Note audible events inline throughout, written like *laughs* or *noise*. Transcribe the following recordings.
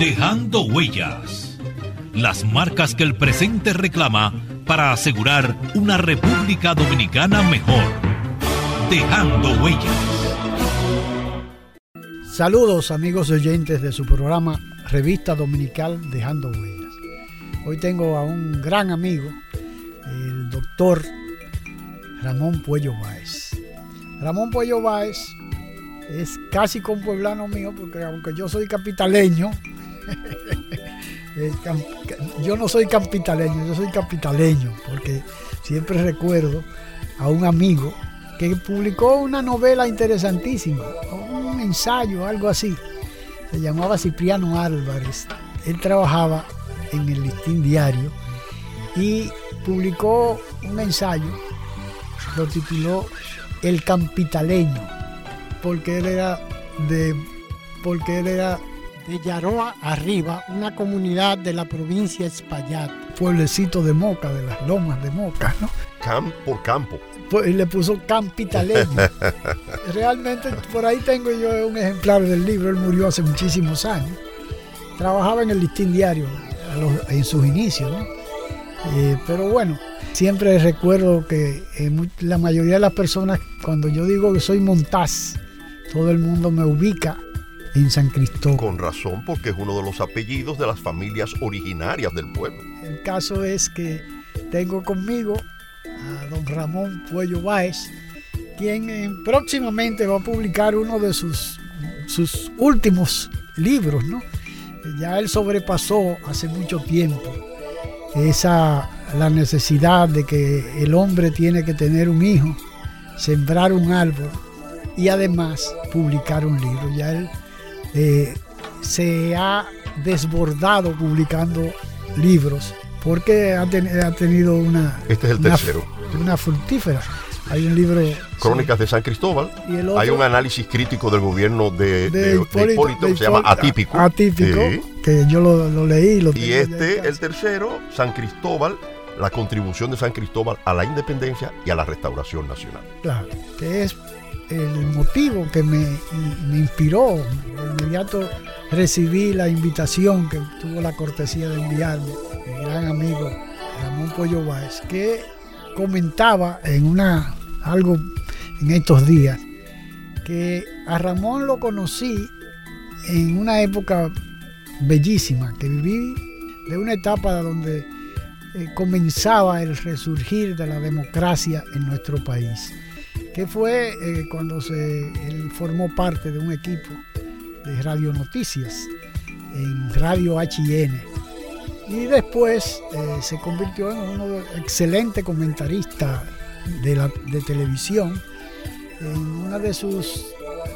Dejando Huellas. Las marcas que el presente reclama para asegurar una República Dominicana mejor. Dejando Huellas. Saludos amigos oyentes de su programa Revista Dominical Dejando Huellas. Hoy tengo a un gran amigo, el doctor Ramón Puello Báez. Ramón Puello Báez es casi compueblano mío porque aunque yo soy capitaleño, *laughs* yo no soy capitaleño, yo soy capitaleño, porque siempre recuerdo a un amigo que publicó una novela interesantísima, un ensayo, algo así. Se llamaba Cipriano Álvarez. Él trabajaba en el listín diario y publicó un ensayo, lo tituló El Campitaleño, porque él era de porque él era de Yaroa Arriba, una comunidad de la provincia de Espaillat, pueblecito de Moca, de las lomas de Moca, ¿no? Campo por campo. Pues, y le puso Campitaleño. *laughs* Realmente por ahí tengo yo un ejemplar del libro, él murió hace muchísimos años. Trabajaba en el listín diario en sus inicios, ¿no? Eh, pero bueno, siempre recuerdo que eh, la mayoría de las personas, cuando yo digo que soy Montaz, todo el mundo me ubica en San Cristóbal. Con razón, porque es uno de los apellidos de las familias originarias del pueblo. El caso es que tengo conmigo a don Ramón Puello Báez, quien eh, próximamente va a publicar uno de sus, sus últimos libros, ¿no? Ya él sobrepasó hace mucho tiempo esa la necesidad de que el hombre tiene que tener un hijo, sembrar un árbol y además publicar un libro. Ya él eh, se ha desbordado publicando libros porque ha, tenido una... Este es el tercero. Una fructífera. Hay un libro... Crónicas de San Cristóbal. hay un análisis crítico del gobierno de, Hipólito, que se llama Atípico. Atípico, que yo lo, leí. Lo y este, el tercero, San Cristóbal, la contribución de San Cristóbal a la independencia y a la restauración nacional. Claro, que es el motivo que me, inspiró. De inmediato recibí la invitación que tuvo la cortesía de enviarme mi gran amigo Ramón Pollo Báez, que comentaba en una algo en estos días que a Ramón lo conocí en una época bellísima, que viví de una etapa donde eh, comenzaba el resurgir de la democracia en nuestro país que fue eh, cuando se, él formó parte de un equipo de Radio Noticias en Radio HN. Y después eh, se convirtió en un excelente comentarista de, la, de televisión. En una de sus,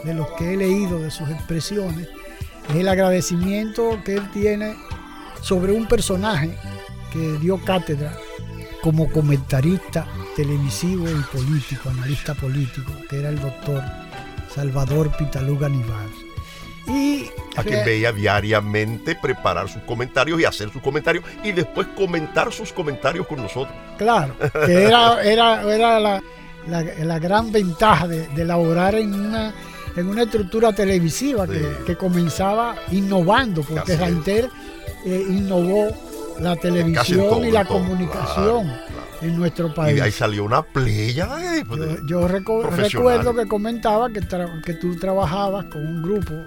de los que he leído de sus expresiones, es el agradecimiento que él tiene sobre un personaje que dio cátedra como comentarista televisivo y político, analista político, que era el doctor Salvador Pitaluga Nivar. Y a quien veía diariamente preparar sus comentarios y hacer sus comentarios y después comentar sus comentarios con nosotros. Claro, que era, era, era la, la, gran ventaja de, de, elaborar en una, en una estructura televisiva que, comenzaba innovando, porque Rainter eh, innovó la televisión y la comunicación en nuestro país. Y ahí salió una playa pues, yo, recuerdo que comentaba que, que tú trabajabas con un grupo,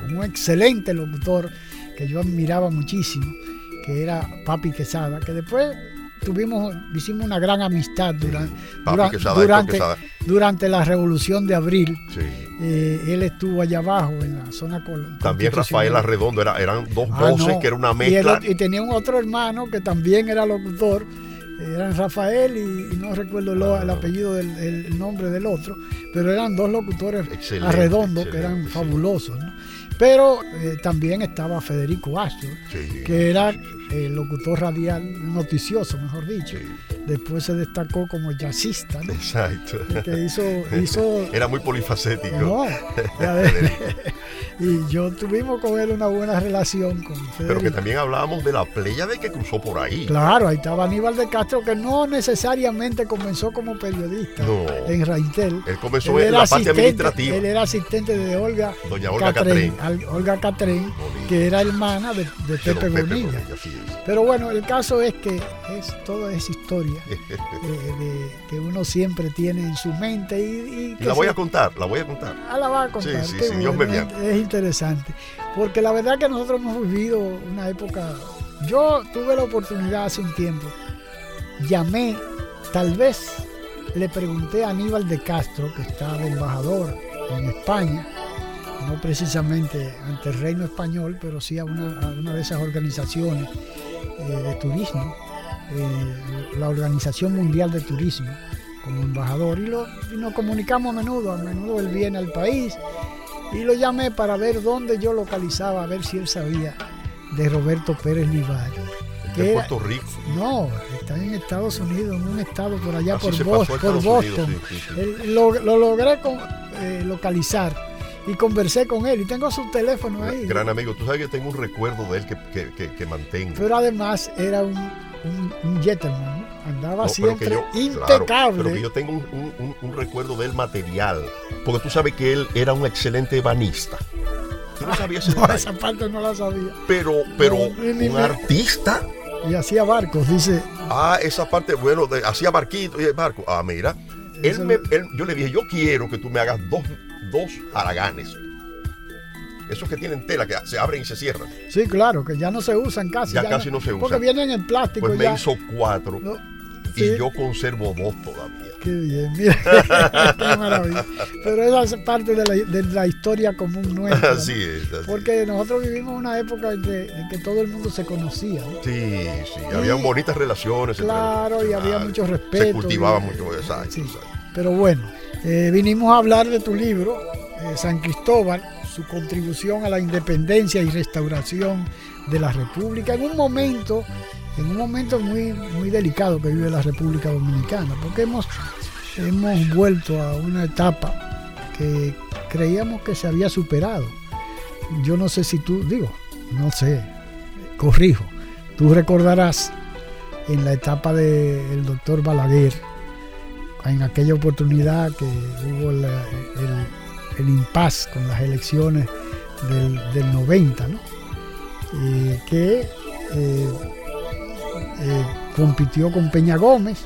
con un excelente locutor que yo admiraba muchísimo, que era Papi Quesada, que después tuvimos, hicimos una gran amistad durante, durante, durante, la Revolución de Abril. Eh, él estuvo allá abajo en la zona También Rafael Arredondo, era, eran dos ah, voces que era una mezcla. Y, tenía un otro hermano que también era locutor eran Rafael y, no recuerdo el apellido del el nombre del otro, pero eran dos locutores arredondos que eran fabulosos. Pero eh, también estaba Federico Astro, que era el locutor radial noticioso, mejor dicho. Después se destacó como jazzista. Exacto. Que hizo, hizo, *laughs* Era muy polifacético. No, *laughs* y yo tuvimos con él una buena relación con Pero que también hablábamos de la playa de que cruzó por ahí. Claro, ahí estaba Aníbal de Castro, que no necesariamente comenzó como periodista en Raitel. Él comenzó en la parte administrativa. Él era asistente de Olga. Doña Olga Catrén. Olga Catrén, que era hermana de, Pepe, Bonilla. Pero bueno, el caso es que es, todo es historia *laughs* eh, que uno siempre tiene en su mente. Y, la voy a contar, la voy a contar. Ah, la va a contar. Sí, sí, es, interesante. Porque la verdad que nosotros hemos vivido una época. Yo tuve la oportunidad hace un tiempo, llamé, tal vez le pregunté a Aníbal de Castro, que está de embajador en España, no precisamente ante el reino español, pero sí a una, de esas organizaciones eh, de turismo, eh, la Organización Mundial de Turismo, como embajador, y, lo, nos comunicamos a menudo, a menudo él viene al país, y lo llamé para ver dónde yo localizaba, a ver si él sabía de Roberto Pérez Livario. De Puerto Rico. No, está en Estados Unidos, en un estado por allá, por, Boston. lo, logré eh, localizar y conversé con él y tengo su teléfono ahí. Gran amigo, tú sabes que tengo un recuerdo de él que, mantengo. Pero además era un, un, gentleman, andaba siempre impecable. pero que yo tengo un, recuerdo del material, porque tú sabes que él era un excelente banista. ¿Tú no sabías *laughs* no, esa parte no la sabía. Pero, pero un artista. Y hacía barcos, dice. Ah, esa parte, bueno, hacía barquitos y barcos. Ah, mira. Él me, él, yo le dije, yo quiero que tú me hagas dos dos haraganes. Esos que tienen tela que se abren y se cierran. Sí, claro, que ya no se usan casi. Ya, casi no, se usan. Porque vienen en plástico. Pues me hizo cuatro. Y yo conservo dos todavía. Qué bien, mira. *laughs* qué maravilla. Pero esa es parte de la, historia común nuestra. Así es. Porque nosotros vivimos una época en que, todo el mundo se conocía. Sí, sí. había bonitas relaciones. Claro, y había mucho respeto. Se cultivaba mucho. Exacto, Pero bueno. Eh, vinimos a hablar de tu libro, eh, San Cristóbal, su contribución a la independencia y restauración de la República, en un momento, en un momento muy, muy delicado que vive la República Dominicana, porque hemos, hemos vuelto a una etapa que creíamos que se había superado. Yo no sé si tú, digo, no sé, corrijo, tú recordarás en la etapa del doctor Balaguer, en aquella oportunidad que hubo el, el impas con las elecciones del, 90, ¿no? que eh, eh, compitió con Peña Gómez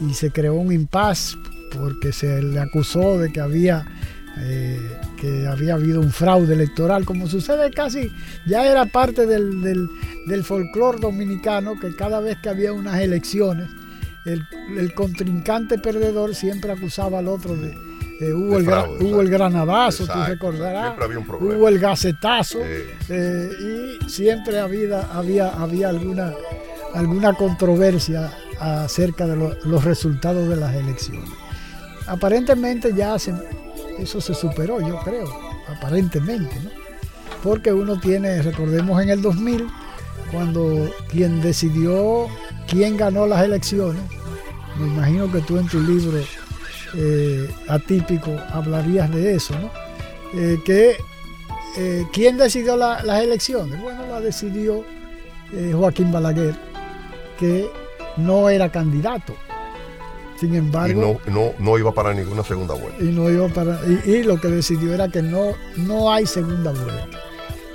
y se creó un impas porque se le acusó de que había eh, que había habido un fraude electoral, como sucede casi, ya era parte del, del, del folclore dominicano, que cada vez que había unas elecciones, el, contrincante perdedor siempre acusaba al otro de, hubo, el, el, granadazo, tú recordarás, hubo el gacetazo eh, y siempre había, había, había alguna, alguna controversia acerca de los resultados de las elecciones. Aparentemente ya eso se superó, yo creo, aparentemente, ¿no? Porque uno tiene, recordemos en el 2000, cuando quien decidió quién ganó las elecciones, me imagino que tú en tu libro eh, atípico hablarías de eso, ¿no? Eh, que eh, quién decidió las elecciones. Bueno, la decidió Joaquín Balaguer, que no era candidato. Sin embargo. Y no, no, iba para ninguna segunda vuelta. Y no iba para. Y, lo que decidió era que no, no hay segunda vuelta.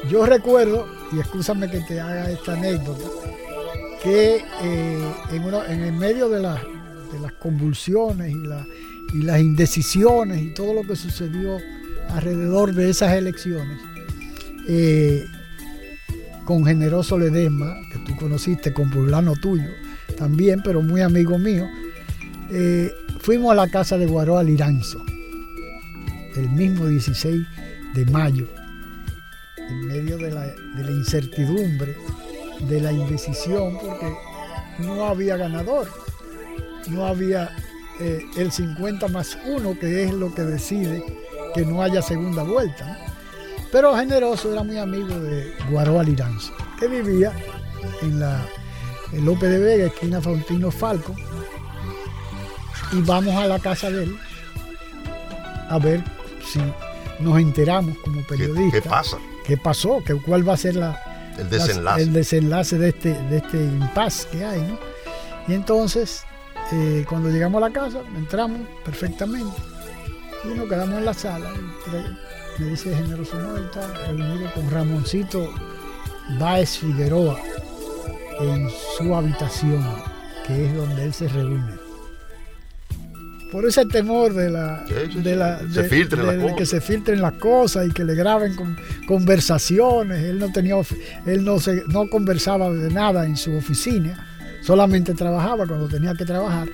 Yo recuerdo, y escúchame que te haga esta anécdota, que eh, en, el medio de, las convulsiones y, las indecisiones y todo lo que sucedió alrededor de esas elecciones, eh, con Generoso Ledesma, que tú conociste, con pueblano tuyo, también, pero muy amigo mío. Eh, fuimos a la casa de Guaroa Liranzo, el mismo 16 de mayo, en medio de la incertidumbre, de la indecisión, porque no había ganador, no había eh, el 50 más 1, que es lo que decide que no haya segunda vuelta. ¿no? Pero Generoso era muy amigo de Guaroa Liranzo, que vivía en la en López de Vega, esquina Faustino Falco, y vamos a la casa de él a ver si nos enteramos como ¿Qué, periodistas. qué pasa? ¿Qué pasó? ¿Qué- ¿Cuál va a ser la, El desenlace. el desenlace de este, de este impasse que hay, ¿no? Y entonces, eh, cuando llegamos a la casa, entramos perfectamente y nos quedamos en la sala. Me dice Generoso no, está reunido con Ramoncito Báez Figueroa en su habitación, que es donde él se reúne. Por ese temor de la, Sí, sí, de la Se de- de que se filtren las cosas y que le graben con conversaciones. Él no tenía, él no se, no conversaba de nada en su oficina, solamente trabajaba cuando tenía que trabajar,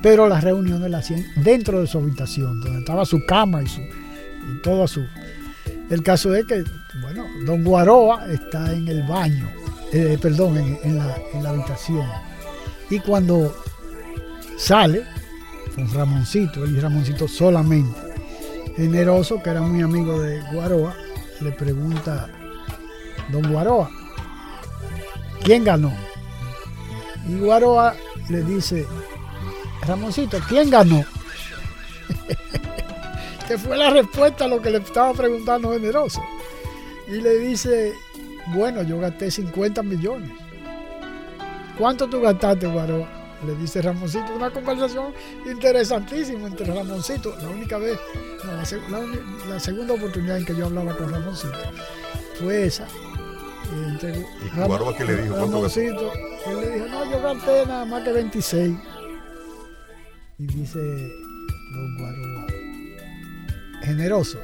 pero las reuniones las hacían dentro de su habitación, donde estaba su cama y su y todo su. El caso es que, bueno, Don Guaroa está en el baño, eh, perdón, en, en la, en la habitación. Y cuando sale con Ramoncito, él y Ramoncito solamente, generoso, que era muy amigo de Guaroa, le pregunta, Don Guaroa, ¿quién ganó? Y Guaroa le dice, Ramoncito, ¿quién ganó? *laughs* que fue la respuesta a lo que le estaba preguntando Generoso. Y le dice, bueno, yo gasté 50 millones. ¿Cuánto tú gastaste, Guaroa? Le dice Ramoncito, una conversación interesantísima entre Ramoncito. La única vez, no, la, seg- la uni- la segunda oportunidad en que yo hablaba con Ramoncito fue esa. Entre ¿Y Ram- qué le dijo? Ramoncito, él le dijo, no, yo gasté nada más que 26. Y dice Don Guaroa, generoso,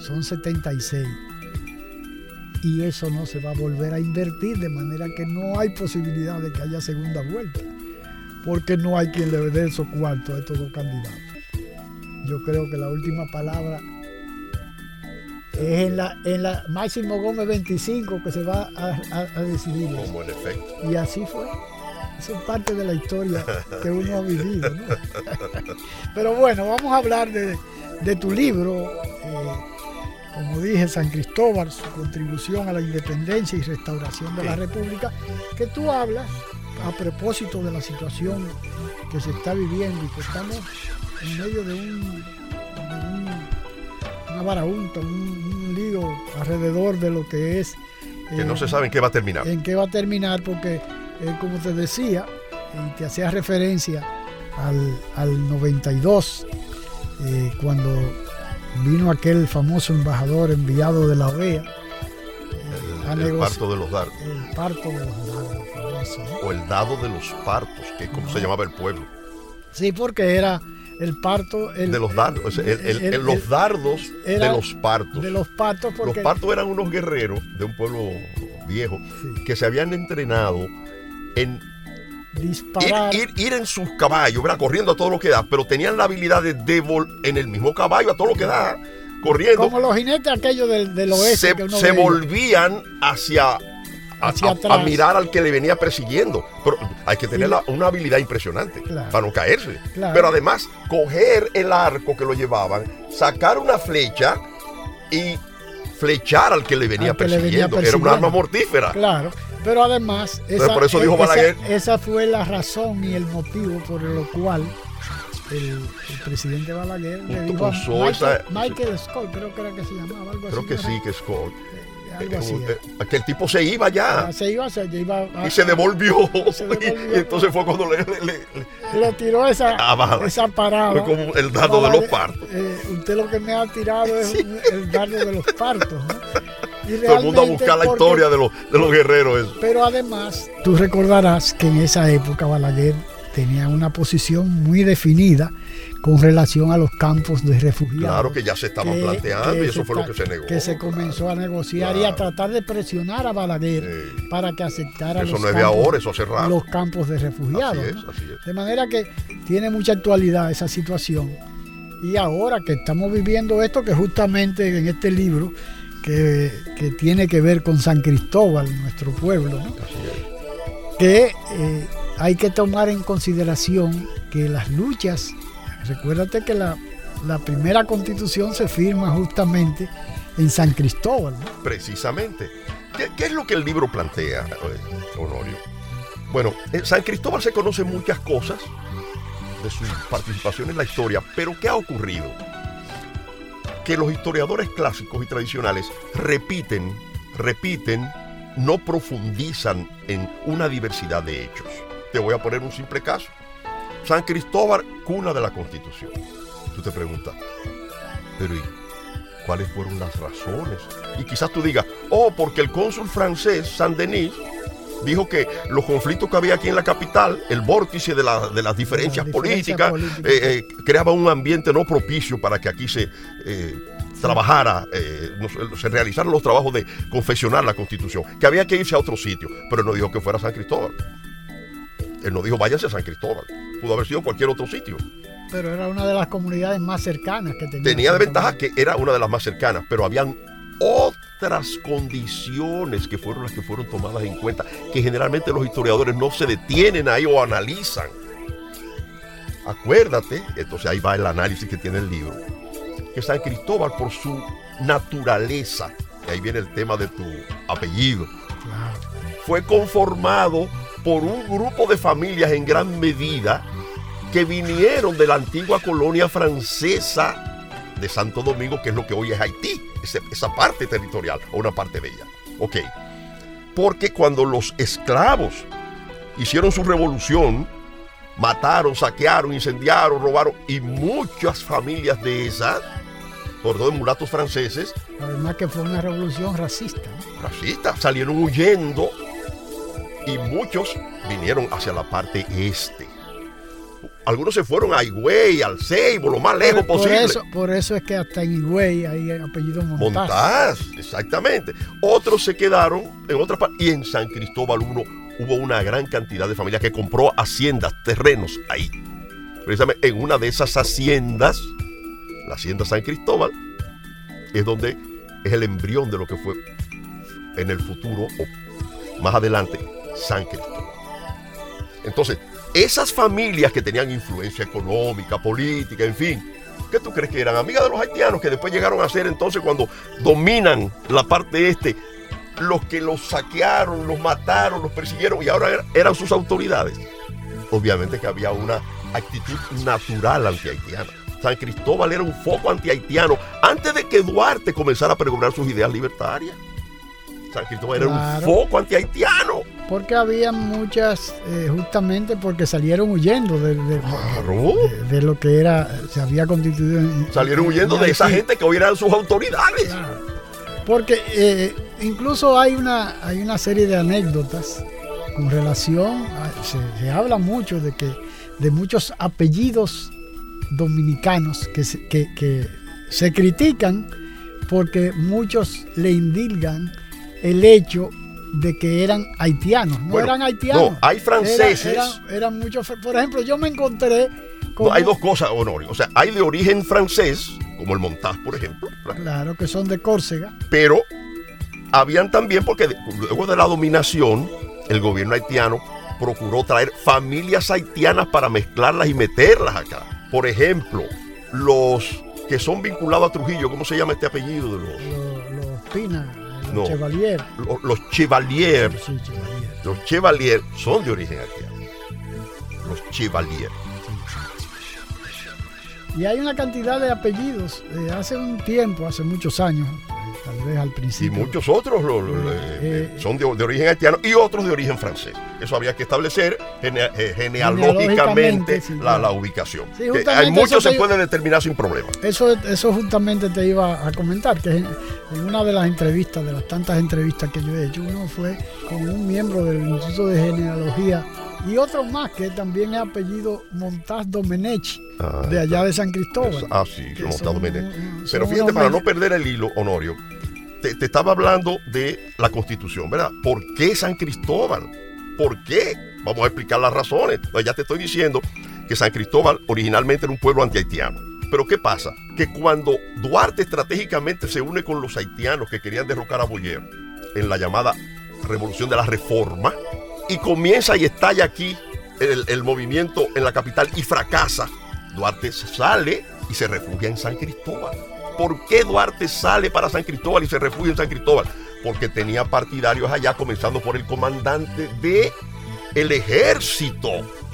son 76. Y eso no se va a volver a invertir, de manera que no hay posibilidad de que haya segunda vuelta, porque no hay quien le dé esos cuartos a estos dos candidatos. Yo creo que la última palabra es en la, en la Máximo Gómez 25 que se va a, a- a decidir. eso. Como en efecto. Y así fue. Eso es parte de la historia que uno ha vivido. ¿no? *laughs* Pero bueno, vamos a hablar de, de tu libro. eh, como dije, San Cristóbal, su contribución a la independencia y restauración de la. República, que tú hablas a propósito de la situación que se está viviendo y que estamos en medio de un, de un- una varaunta, un, un lío alrededor de lo que es Que no eh, se sabe en qué va a terminar. en qué va a terminar, porque eh, como te decía, y te hacía referencia al, al 92, eh, cuando vino aquel famoso embajador enviado de la OEA, a El, parto de los dardos. el parto de los dados, ¿no? O el dado de los partos, que es como se llamaba el pueblo. Sí, porque era el parto el- de los dardos. el- el- los dardos de los partos. de los partos, Los porque partos eran unos guerreros de un pueblo viejo sí, que se habían entrenado en ir, disparar. ir- ir en sus caballos, ¿verdad? corriendo a todo lo que da, pero tenían la habilidad de devol en el mismo caballo a todo lo que da, corriendo. como los jinetes aquellos del, del oeste se, que uno se veía. volvían hacia, a, mirar al que le venía persiguiendo. Pero hay que tener la- una habilidad impresionante Claro. para no caerse. Claro. Pero además, coger el arco que lo llevaban, sacar una flecha y flechar al que le venía, que le persiguiendo. Era un arma mortífera. Claro, pero además, esa, por eso dijo esa- Balaguer. esa fue la razón y el motivo por lo cual el, el presidente Balaguer le dijo a Michael, esa- Michael Scott, creo que era que se llamaba, algo Creo así. que ¿no sí, que Scott. Algo así. Que el tipo se iba ya. Ah, Se iba, se iba a- Y se devolvió. *laughs* Se *laughs* devolvió. Y entonces fue cuando le, le- le- le tiró esa, a Balaguer. esa parada. Fue como el dado de los partos. eh, usted lo que me ha tirado es el dardo de los partos. ¿no? Y Todo el mundo a buscar la porque- historia de los, de los guerreros. eso. Pero además, tú recordarás que en esa época Balaguer tenía una posición muy definida con relación a los campos de refugiados. Claro que ya se estaban planteando y eso fue lo que se negó. Que se comenzó a negociar y a tratar de presionar a Balaguer para que aceptara eso los, no es de ahora, eso hace rato. los campos de refugiados. Así es, así es. De manera que tiene mucha actualidad esa situación. Y ahora que estamos viviendo esto, que justamente en este libro, que, que tiene que ver con San Cristóbal, nuestro pueblo, ¿no? que eh, hay que tomar en consideración que las luchas, recuérdate que la, la primera constitución se firma justamente en San Cristóbal. Precisamente. ¿Qué, ¿Qué, es lo que el libro plantea, eh, Honorio? Bueno, en San Cristóbal se conocen muchas cosas de su participación en la historia, pero ¿qué ha ocurrido? Que los historiadores clásicos y tradicionales repiten, repiten, no profundizan en una diversidad de hechos. Te voy a poner un simple caso. San Cristóbal, cuna de la Constitución. Tú te preguntas, pero ¿y cuáles fueron las razones? Y quizás tú digas, oh, porque el cónsul francés, Saint-Denis, dijo que los conflictos que había aquí en la capital, el vórtice de, la, de las diferencias La políticas, política. eh, eh, creaba un ambiente no propicio para que aquí se eh, trabajara, se realizaran los trabajos de confeccionar la constitución, que había que irse a otro sitio, pero él no dijo que fuera San Cristóbal. Él no dijo váyanse a San Cristóbal, pudo haber sido cualquier otro sitio. Pero era una de las comunidades más cercanas que tenía. Tenía de ventaja que era una de las más cercanas, pero habían otras condiciones que fueron las que fueron tomadas en cuenta, que generalmente los historiadores no se detienen ahí o analizan. Acuérdate, entonces ahí va el análisis que tiene el libro, que San Cristóbal por su naturaleza, y ahí viene el tema de tu apellido, fue conformado por un grupo de familias en gran medida que vinieron de la antigua colonia francesa de Santo Domingo, que es lo que hoy es Haití, esa parte territorial, o una parte de ella. Ok. Porque cuando los esclavos hicieron su revolución, mataron, saquearon, incendiaron, robaron, y muchas familias de esas, por todo mulatos franceses, Además que fue una revolución racista. ¿no? racistas salieron huyendo y muchos vinieron hacia la parte este. Algunos se fueron a Higüey, al Ceibo, lo más lejos por, posible. eso, por eso es que hasta en Higüey hay apellido Montaz. Montaz, exactamente. Otros se quedaron en otras partes. Y en San Cristóbal uno, hubo una gran cantidad de familias que compró haciendas, terrenos ahí. Precisamente en una de esas haciendas, la hacienda San Cristóbal, es donde es el embrión de lo que fue en el futuro o más adelante San Cristóbal. Entonces, esas familias que tenían influencia económica, política, en fin, ¿qué tú crees que eran? Amigas de los haitianos que después llegaron a ser entonces cuando dominan la parte este, los que los saquearon, los mataron, los persiguieron y ahora er- eran sus autoridades. Obviamente que había una actitud natural anti-haitiana. San Cristóbal era un foco anti-haitiano antes de que Duarte comenzara a pregonar sus ideas libertarias. San Cristóbal era un foco anti-haitiano. Porque había muchas, eh, justamente porque salieron huyendo de, de- Claro. de- de lo que era, se había constituido. en- Salieron en huyendo de esa gente que hoy eran sus autoridades. Claro. Porque eh, incluso hay una, hay una serie de anécdotas con relación, a- se, se habla mucho de que de muchos apellidos dominicanos que se, que, que se critican porque muchos le indilgan el hecho de que eran haitianos. No Bueno, eran haitianos. no, hay franceses. Era- eran, eran muchos. Por ejemplo, yo me encontré con. No, hay dos cosas, Honorio. O sea, hay de origen francés, como el Montaz, por ejemplo. Claro, que son de Córcega. pero habían también, porque luego de la dominación, el gobierno haitiano procuró traer familias haitianas para mezclarlas y meterlas acá. Por ejemplo, los que son vinculados a Trujillo, ¿cómo se llama este apellido de los? Los, los Pina, No. Chevalier. Los, los Chevalier. Sí, Chevalier. Los Chevalier son de origen haitiano. Los Chevalier. Y hay una cantidad de apellidos. eh, hace un tiempo, hace muchos años, tal vez al Y muchos otros lo- lo- Eh, eh, eh, son de, de origen haitiano y otros de origen francés. Eso había que establecer gene- genealógicamente sí, la, ubicación. Sí, hay muchos se te- puede determinar sin problema. Eso, eso justamente te iba a comentar, que en, en una de las entrevistas, de las tantas entrevistas que yo he hecho, uno fue con un miembro del Instituto de Genealogía Y otro más que también es apellido Montaz Domenech, Ah, de allá de San Cristóbal. Ah, sí, Montaz Domenech. Pero fíjate, para no perder el hilo, Honorio, te, estaba hablando de la constitución, ¿verdad? ¿Por qué San Cristóbal? ¿Por qué? Vamos a explicar las razones. Pues ya te estoy diciendo que San Cristóbal originalmente era un pueblo antihaitiano. Pero ¿qué pasa? Que cuando Duarte estratégicamente se une con los haitianos que querían derrocar a Boyer en la llamada Revolución de la Reforma, y comienza y estalla aquí el movimiento en la capital y fracasa, Duarte sale y se refugia en San Cristóbal. ¿Por qué Duarte sale para San Cristóbal y se refugia en San Cristóbal? Porque tenía partidarios allá, comenzando por el comandante de el ejército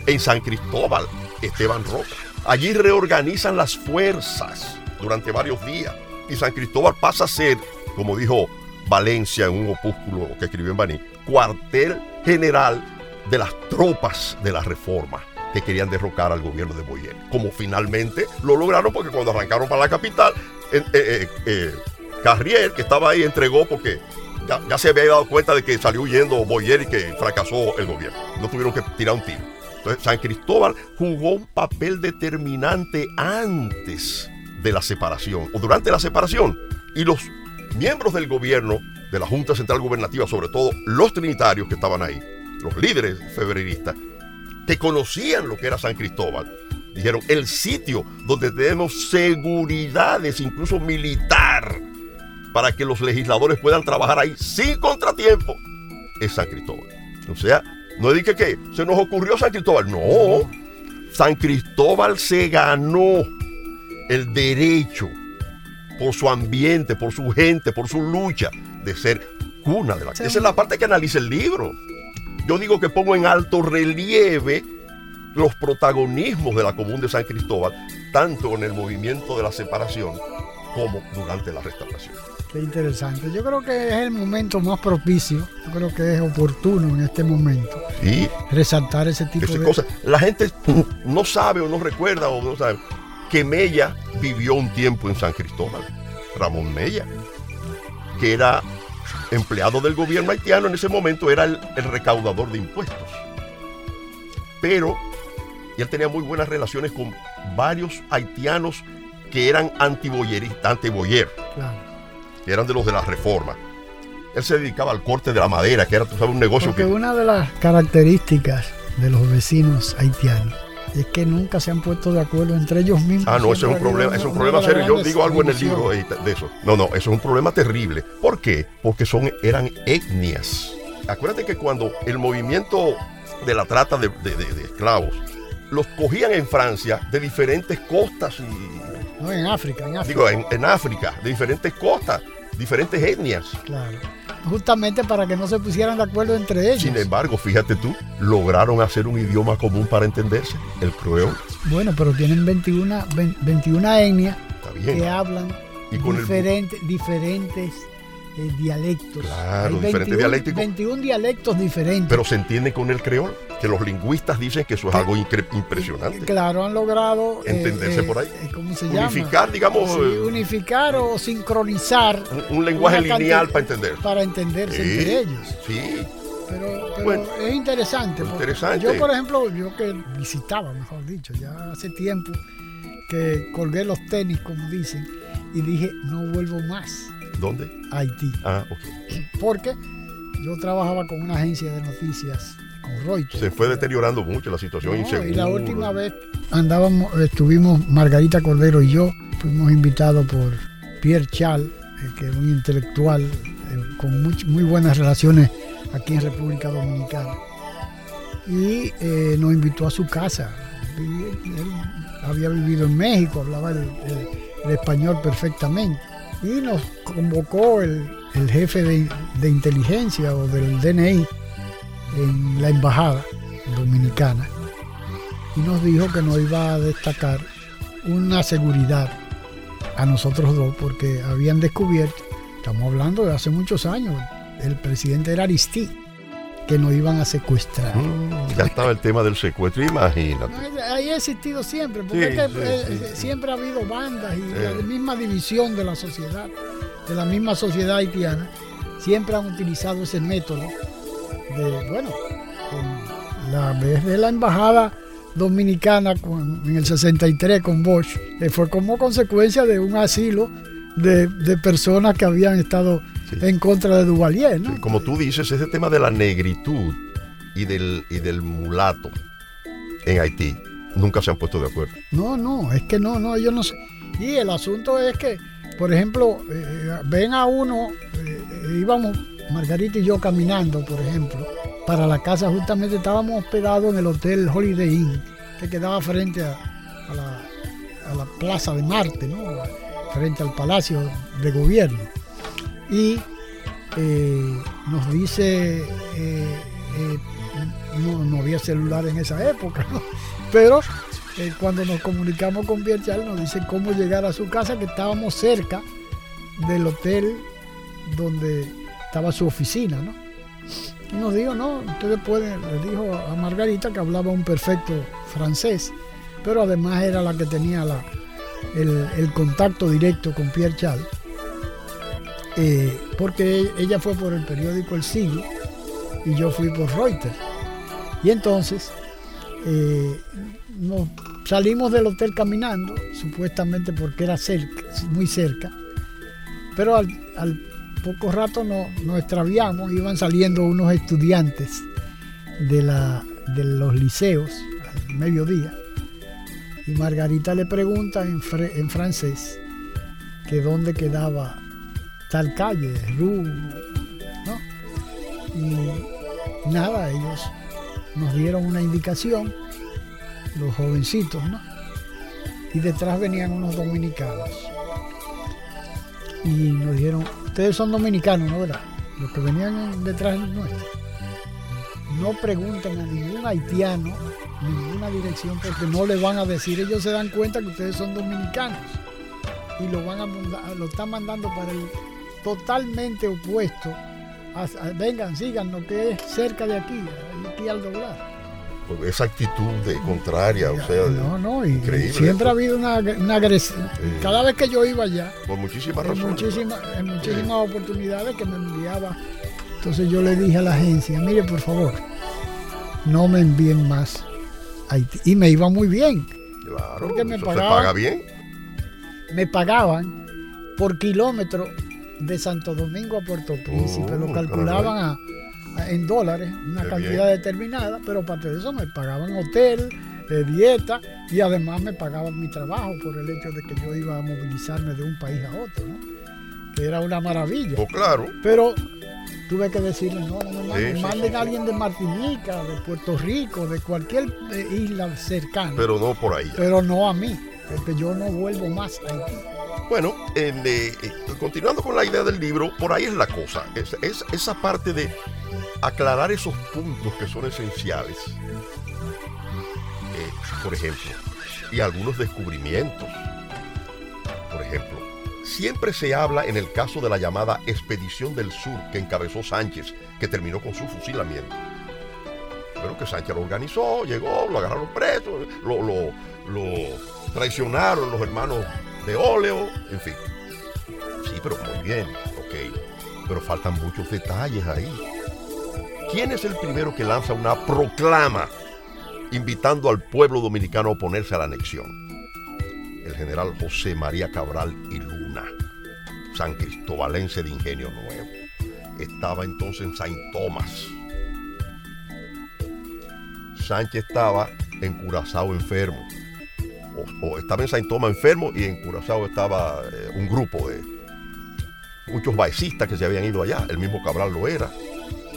en San Cristóbal, Esteban Roca. Allí reorganizan las fuerzas durante varios días y San Cristóbal pasa a ser, como dijo Valencia en un opúsculo que escribió en Baní, cuartel general de las tropas de la reforma que querían derrocar al gobierno de Boyer. Como finalmente lo lograron porque cuando arrancaron para la capital, eh, eh, eh, Carrier, que estaba ahí, entregó porque ya, ya se había dado cuenta de que salió huyendo Boyer y que fracasó el gobierno. No tuvieron que tirar un tiro. Entonces, San Cristóbal jugó un papel determinante antes de la separación o durante la separación. Y los miembros del gobierno, de la Junta Central Gubernativa, sobre todo los trinitarios que estaban ahí, los líderes febreristas, que conocían lo que era San Cristóbal, dijeron, el sitio donde tenemos seguridades, incluso militar, para que los legisladores puedan trabajar ahí sin contratiempo, es San Cristóbal. O sea, no dije que se nos ocurrió San Cristóbal, no. San Cristóbal se ganó el derecho por su ambiente, por su gente, por su lucha de ser cuna de la... Esa es la parte que analiza el libro. Yo digo que pongo en alto relieve los protagonismos de la Común de San Cristóbal, tanto en el movimiento de la separación como durante la restauración. Qué interesante. Yo creo que es el momento más propicio, yo creo que es oportuno en este momento Sí, resaltar ese tipo esa de cosa. La gente no sabe o no recuerda o no sabe que Mella vivió un tiempo en San Cristóbal. Ramón Mella, que era empleado del gobierno haitiano en ese momento, era el, el recaudador de impuestos. Pero y él tenía muy buenas relaciones con varios haitianos que eran antiboyeristas, antiboyer, Claro. que eran de los de la reforma. Él se dedicaba al corte de la madera, que era, tú sabes, un negocio Porque que... una de las características de los vecinos haitianos es que nunca se han puesto de acuerdo entre ellos mismos. Ah, no, ese es un problema, es un problema serio. Yo digo algo en el libro de eso. No, no, eso es un problema terrible. ¿Por qué? Porque son, eran etnias. Acuérdate que cuando el movimiento de la trata de, de- de- de esclavos los cogían en Francia de diferentes costas y No, en África, en África. digo en, en África, de diferentes costas, diferentes etnias. Claro. Justamente para que no se pusieran de acuerdo entre ellos. Sin embargo, fíjate tú, lograron hacer un idioma común para entenderse, el creol. Bueno, pero tienen 21, vein- 21 etnias que hablan Y con el- diferentes, diferentes eh, dialectos. Claro, diferentes dialécticos. 21 dialectos diferentes. Pero se entiende con el creol, que los lingüistas dicen que eso es algo impresionante. Claro, han logrado eh, Entenderse por ahí. eh, ¿Cómo se llama? Unificar, digamos, Sí, unificar o sincronizar un, un lenguaje lineal para entender. para entenderse Sí, entre ellos. Sí, Pero, pero Bueno, es interesante. Yo, por ejemplo, yo que visitaba, mejor dicho, ya hace tiempo que colgué los tenis, como dicen, y dije, no vuelvo más ¿dónde? Haití. Ah, ok. Porque yo trabajaba con una agencia de noticias, con Reuters. Se fue deteriorando mucho la situación No, insegura. y la última vez andábamos, estuvimos Margarita Cordero y yo, fuimos invitados por Pierre Chal, eh, que es un intelectual eh, con muy buenas relaciones aquí en República Dominicana. Y eh, nos invitó a su casa. Él había vivido en México, hablaba el, el- el español perfectamente. Y nos convocó el, el jefe de, de inteligencia o del DNI en la embajada dominicana y nos dijo que nos iba a destacar una seguridad a nosotros dos porque habían descubierto, estamos hablando de hace muchos años, el presidente era Aristí, que nos iban a secuestrar. Mm, ya estaba el tema del secuestro, imagínate. Ahí ha existido siempre, porque Sí, es que, sí, eh, sí, sí. siempre ha habido bandas y Eh. la misma división de la sociedad, de la misma sociedad haitiana, siempre han utilizado ese método de, bueno, la vez de la embajada dominicana en el 63 con Bosch, eh, fue como consecuencia de un asilo de, personas que habían estado en contra de Duvalier. ¿no? como tú dices, ese tema de la negritud y del, y del mulato en Haití nunca se han puesto de acuerdo. No, no, es que no, no, yo no sé. Y el asunto es que, por ejemplo, eh, ven a uno, eh, íbamos Margarita y yo caminando, por ejemplo, para la casa, justamente estábamos hospedados en el Hotel Holiday Inn, que quedaba frente a, la, Plaza de Marte, ¿no? frente al Palacio de Gobierno. Y eh, nos dice, eh, eh, no, había celular en esa época, pero cuando nos comunicamos con Pierre nos dice cómo llegar a su casa, que estábamos cerca del hotel donde estaba su oficina, ¿no? Y nos dijo, no, ustedes pueden, le dijo a Margarita que hablaba un perfecto francés, pero además era la que tenía la, el, contacto directo con Pierre Charles, eh, porque ella fue por el periódico El Siglo y yo fui por Reuters. Y entonces eh, nos salimos del hotel caminando, supuestamente porque era muy cerca, pero al, poco rato nos, extraviamos, iban saliendo unos estudiantes de, la, de los liceos al mediodía y Margarita le pregunta en francés que dónde quedaba tal calle, Rue, ¿no? Y nada, ellos nos dieron una indicación, los jovencitos, ¿no? Y detrás venían unos dominicanos. Y nos dijeron, ustedes son dominicanos, ¿no verdad? Los que venían detrás nuestro. No pregunten a ningún haitiano ninguna dirección porque no le van a decir. Ellos se dan cuenta que ustedes son dominicanos y lo van a lo están mandando para el totalmente opuesto. vengan, síganos, que es cerca de aquí, aquí al doblar esa actitud de contraria, o sea, no, no, increíble. Siempre ha habido una, agresión. Cada vez que yo iba allá, por muchísimas razones, en muchísimas oportunidades que me enviaba. Entonces yo le dije a la agencia, mire por favor, no me envíen más a Haití. Y me iba muy bien. Claro, porque me pagaban, se paga bien. Me pagaban por kilómetro de Santo Domingo a Puerto Príncipe. lo oh, calculaban a en dólares, una cantidad determinada, pero aparte de eso me pagaban hotel, eh, dieta y además me pagaban mi trabajo por el hecho de que yo iba a movilizarme de un país a otro, que era una maravilla. Oh, claro. Pero tuve que decirle, no, no me manden, a alguien de Martinica, de Puerto Rico, de cualquier eh, isla cercana. Pero no por ahí. Pero no a mí, porque yo no vuelvo más a Haití. Bueno, eh, continuando con la idea del libro, por ahí es la cosa. Es, es esa parte de aclarar esos puntos que son esenciales. Eh, por ejemplo, y algunos descubrimientos. Por ejemplo, siempre se habla en el caso de la llamada Expedición del Sur que encabezó Sánchez, que terminó con su fusilamiento. Pero que Sánchez lo organizó, llegó, lo agarraron preso, lo traicionaron los hermanos de óleo, en fin. Sí, pero muy bien, ok. Pero faltan muchos detalles ahí. ¿Quién es el primero que lanza una proclama invitando al pueblo dominicano a oponerse a la anexión? El general José María Cabral y Luna, san cristobalense de ingenio nuevo. Estaba entonces en Saint Tomás. Sánchez estaba en Curazao enfermo. O, estaba en Saint Tomás enfermo y en Curazao estaba eh, un grupo de muchos baecistas que se habían ido allá. El mismo Cabral lo era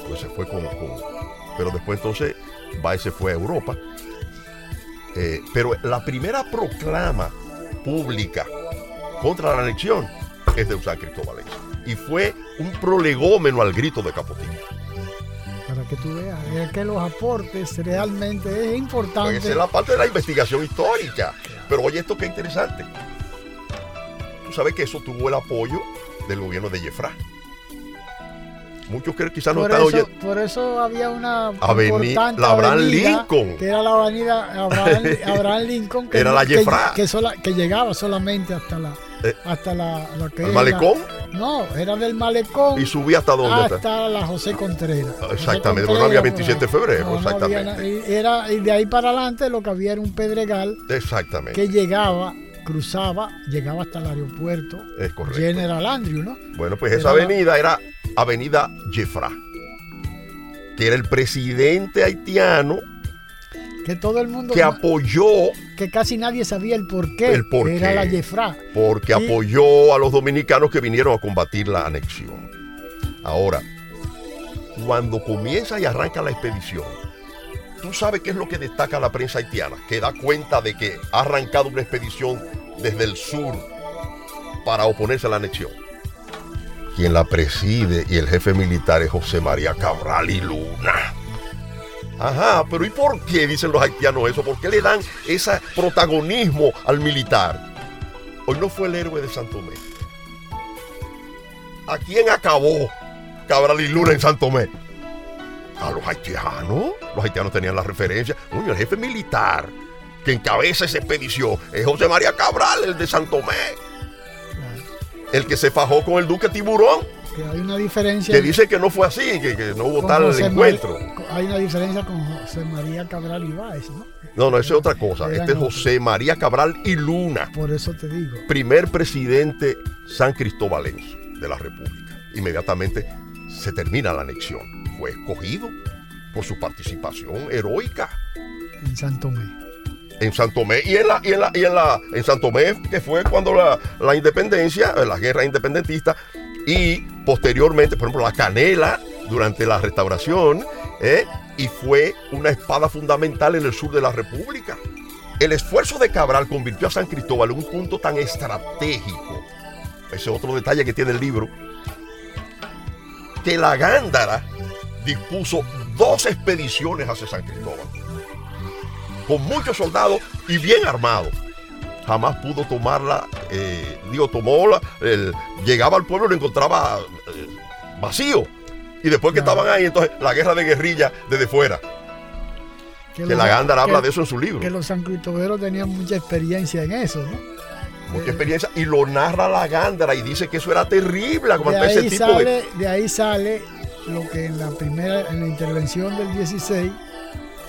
pues se fue con, pero después entonces Baez se fue a Europa. Eh, pero la primera proclama pública contra la anexión es de San Cristóbal y fue un prolegómeno al grito de Capotillo. Que tú veas, es que los aportes realmente es importante. esa es la parte de la investigación histórica. Pero oye, esto qué interesante. Tú sabes que eso tuvo el apoyo del gobierno de Jeffra. Muchos que quizás no están oyendo. Por eso había una avenida, la Abraham Lincoln. Que era la avenida Abraham, *laughs* Lincoln. Que era la Jeffra. Que, que, llegaba solamente hasta la, eh, hasta la, que ¿El malecón? No, era del malecón. ¿Y subía hasta dónde? Hasta la José Contreras. Exactamente, porque no había 27 de febrero, exactamente. y, era, y de ahí para adelante lo que había era un pedregal. Exactamente. Que llegaba cruzaba, llegaba hasta el aeropuerto es correcto. General Andrew, ¿no? Bueno, pues esa avenida era Avenida Jeffra, que era el presidente haitiano que todo el mundo que apoyó que casi nadie sabía el por qué, el por era la Jeffra. Porque apoyó a los dominicanos que vinieron a combatir la anexión. Ahora, cuando comienza y arranca la expedición, tú sabes qué es lo que destaca la prensa haitiana, que da cuenta de que ha arrancado una expedición desde el sur para oponerse a la anexión. Quien la preside y el jefe militar es José María Cabral y Luna. Ajá, pero ¿y por qué dicen los haitianos eso? ¿Por qué le dan ese protagonismo al militar? Hoy no fue el héroe de Santo Tomé. ¿A quién acabó Cabral y Luna en Santo Tomé? A los haitianos. Los haitianos tenían la referencia. Uy, el jefe militar que encabeza esa expedición es José María Cabral, el de Santo Tomé. El que se fajó con el duque Tiburón que hay una diferencia. Que dice que no fue así, que, no hubo tal encuentro. hay una diferencia con José María Cabral y Báez, ¿no? No, no, eso es otra cosa. este es José María Cabral y Luna. Por eso te digo. Primer presidente san cristobalense de la República. Inmediatamente se termina la anexión. Fue escogido por su participación heroica. En Santo Tomé en Santo Tomé y en la y en la y en la en que fue cuando la, la independencia la guerra independentista y posteriormente, por ejemplo, la canela durante la restauración, ¿eh? y fue una espada fundamental en el sur de la República. El esfuerzo de Cabral convirtió a San Cristóbal en un punto tan estratégico, ese es otro detalle que tiene el libro, que la Gándara dispuso dos expediciones hacia San Cristóbal, con muchos soldados y bien armados jamás pudo tomarla, eh, digo, tomó la, llegaba al pueblo y lo encontraba eh, vacío. Y después que estaban ahí, entonces la guerra de guerrilla desde fuera. Que, la Gándara habla de eso en su libro. Que los sancristoberos tenían mucha experiencia en eso, ¿no? Mucha experiencia. Y lo narra la Gándara y dice que eso era terrible. de, ese tipo de... de ahí sale lo que en la primera, en la intervención del 16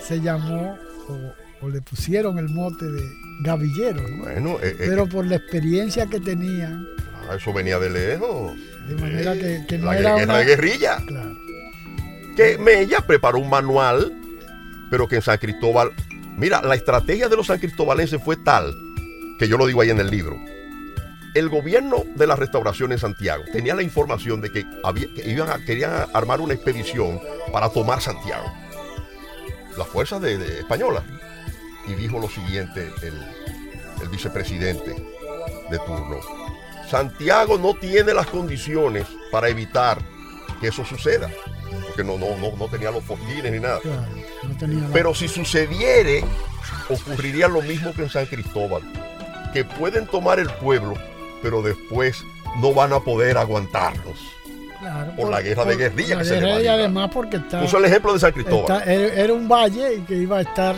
se llamó o le pusieron el mote de gavillero. Bueno, eh, eh, pero por la experiencia que tenían. Ah, eso venía de lejos. De manera que, no la era guerra de guerrilla. Claro. Que Mella preparó un manual, pero que en San Cristóbal. Mira, la estrategia de los san cristobalenses fue tal, que yo lo digo ahí en el libro. El gobierno de la restauración en Santiago tenía la información de que, había, iban a, querían armar una expedición para tomar Santiago. Las fuerzas de, de españolas y dijo lo siguiente el, vicepresidente de turno. Santiago no tiene las condiciones para evitar que eso suceda, porque no, no, no, tenía los fortines ni nada. Pero si sucediere, ocurriría lo mismo que en San Cristóbal, que pueden tomar el pueblo, pero después no van a poder aguantarlos. por, la guerra de guerrilla que se le además porque está, Puso el ejemplo de San Cristóbal. era un valle y que iba a estar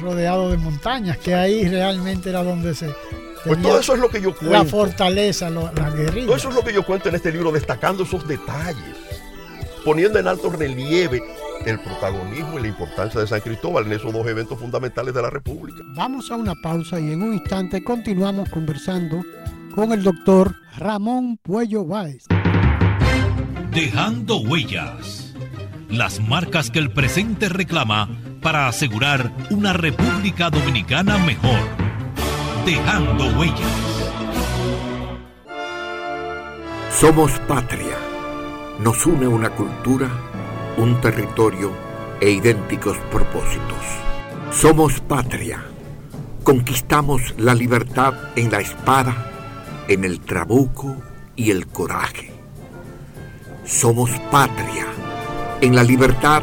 rodeado de montañas, que ahí realmente era donde se... Pues todo eso es lo que yo cuento. La fortaleza, la guerrilla. Todo eso es lo que yo cuento en este libro, destacando esos detalles, poniendo en alto relieve el protagonismo y la importancia de San Cristóbal en esos dos eventos fundamentales de la República. Vamos a una pausa y en un instante continuamos conversando con el doctor Ramón Puello Báez. Dejando huellas. Las marcas que el presente reclama para asegurar una República Dominicana mejor. Dejando huellas. Somos patria. Nos une una cultura, un territorio e idénticos propósitos. Somos patria. Conquistamos la libertad en la espada, en el trabuco y el coraje. Somos patria. En la libertad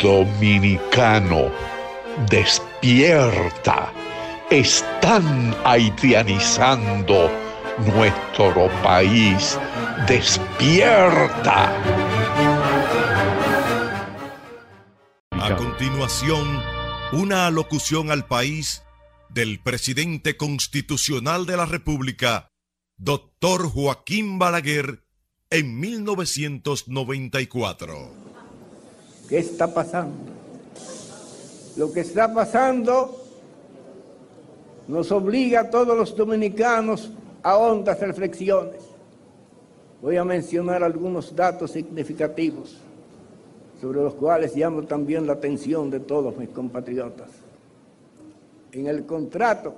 Dominicano, despierta. Están haitianizando nuestro país. Despierta. A continuación, una alocución al país del presidente constitucional de la República, doctor Joaquín Balaguer, en 1994. ¿Qué está pasando? Lo que está pasando nos obliga a todos los dominicanos a hondas reflexiones. Voy a mencionar algunos datos significativos sobre los cuales llamo también la atención de todos mis compatriotas. En el contrato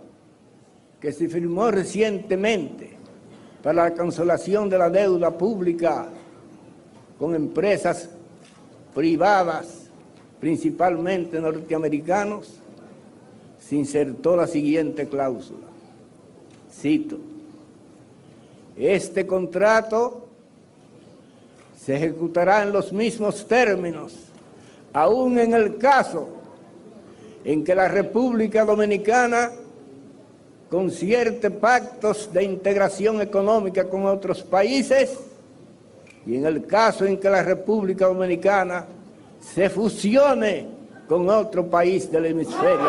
que se firmó recientemente para la cancelación de la deuda pública con empresas privadas, principalmente norteamericanos, se insertó la siguiente cláusula. Cito, este contrato se ejecutará en los mismos términos, aún en el caso en que la República Dominicana concierte pactos de integración económica con otros países y en el caso en que la República Dominicana se fusione con otro país del hemisferio.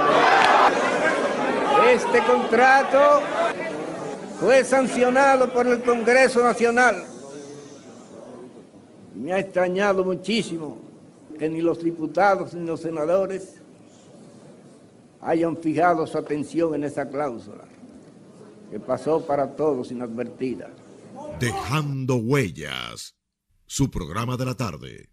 Este contrato fue sancionado por el Congreso Nacional. Me ha extrañado muchísimo que ni los diputados ni los senadores hayan fijado su atención en esa cláusula, que pasó para todos inadvertida. Dejando huellas, su programa de la tarde.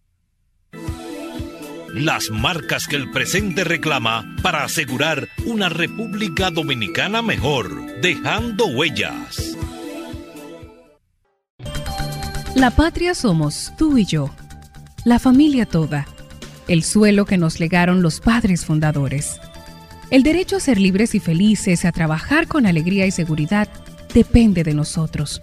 Las marcas que el presente reclama para asegurar una República Dominicana mejor, dejando huellas. La patria somos tú y yo, la familia toda, el suelo que nos legaron los padres fundadores. El derecho a ser libres y felices, a trabajar con alegría y seguridad, depende de nosotros.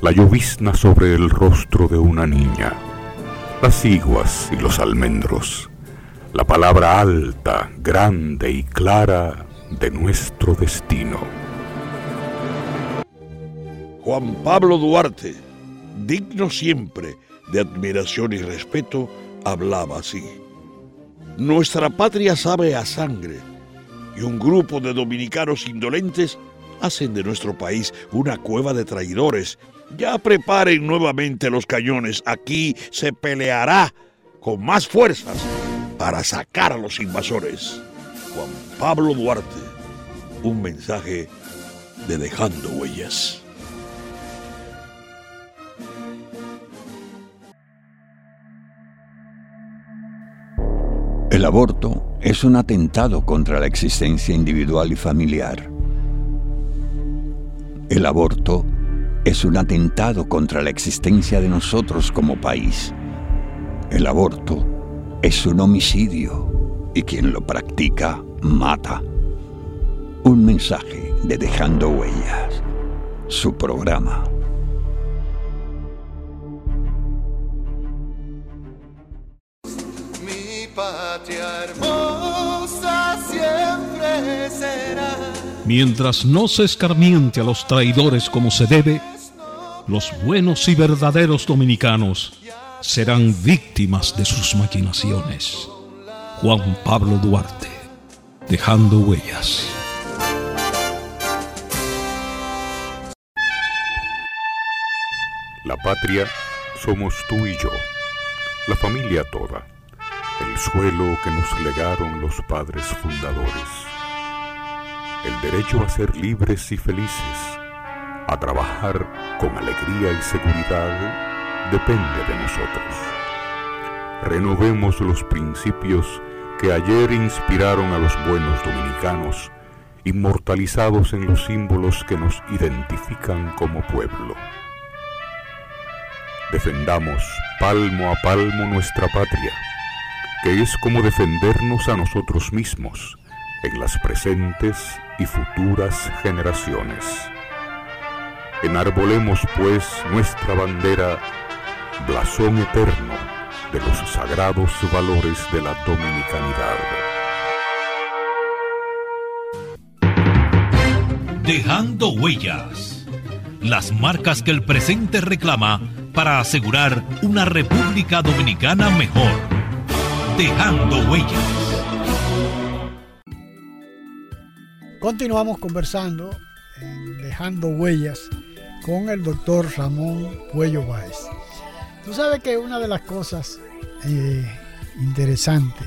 la llovizna sobre el rostro de una niña, las iguas y los almendros, la palabra alta, grande y clara de nuestro destino. Juan Pablo Duarte, digno siempre de admiración y respeto, hablaba así. Nuestra patria sabe a sangre y un grupo de dominicanos indolentes hacen de nuestro país una cueva de traidores ya preparen nuevamente los cañones. Aquí se peleará con más fuerzas para sacar a los invasores. Juan Pablo Duarte, un mensaje de Dejando Huellas. El aborto es un atentado contra la existencia individual y familiar El aborto es un atentado contra la existencia de nosotros como país. El aborto es un homicidio y quien lo practica mata. Un mensaje de Dejando Huellas, su programa. Mi patria hermosa siempre será. Mientras no se escarmiente a los traidores como se debe, los buenos y verdaderos dominicanos serán víctimas de sus maquinaciones. Juan Pablo Duarte, dejando huellas. La patria somos tú y yo, la familia toda, el suelo que nos legaron los padres fundadores, el derecho a ser libres y felices, a trabajar con alegría y seguridad, depende de nosotros. Renovemos los principios que ayer inspiraron a los buenos dominicanos, inmortalizados en los símbolos que nos identifican como pueblo. Defendamos palmo a palmo nuestra patria, que es como defendernos a nosotros mismos en las presentes y futuras generaciones. Enarbolemos pues nuestra bandera, blasón eterno de los sagrados valores de la dominicanidad. Dejando huellas. Las marcas que el presente reclama para asegurar una República Dominicana mejor. Dejando huellas. Continuamos conversando en Dejando Huellas con el doctor Ramón Puello Báez. Tú sabes que una de las cosas eh, interesantes,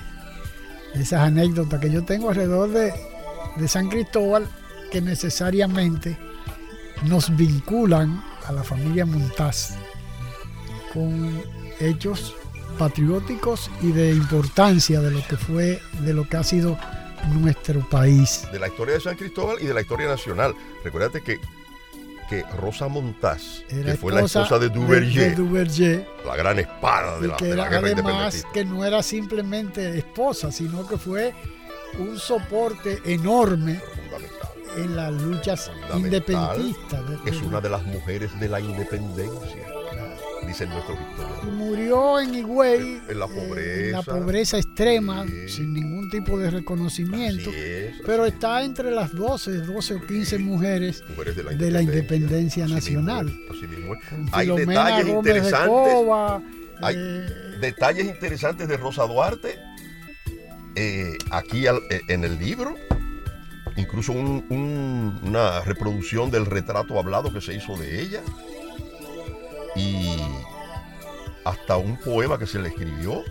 esas anécdotas que yo tengo alrededor de, de San Cristóbal, que necesariamente nos vinculan a la familia Montaz con hechos patrióticos y de importancia de lo que fue, de lo que ha sido nuestro país. De la historia de San Cristóbal y de la historia nacional. Recuérdate que, que Rosa Montaz, Era que fue la esposa de Duverger, de Duverger, la gran espada de la, que de la guerra además que no era simplemente esposa, sino que fue un soporte enorme en las luchas independentistas. de- Es una de las mujeres de la independencia, dicen nuestros historiadores. y murió en Higüey En la eh, pobreza. en la pobreza extrema, sin ningún tipo de reconocimiento. pero está entre las 12, 12 o 15 mujeres, Mujeres de la de la independencia. independencia nacional. Así mismo es. Con Hay Filomena detalles Gómez de interesantes. Cova, Hay eh, detalles interesantes de Rosa Duarte eh, aquí al- eh, en el libro. Incluso un- un- una reproducción del retrato hablado que se hizo de ella. Y hasta un poema que se le escribió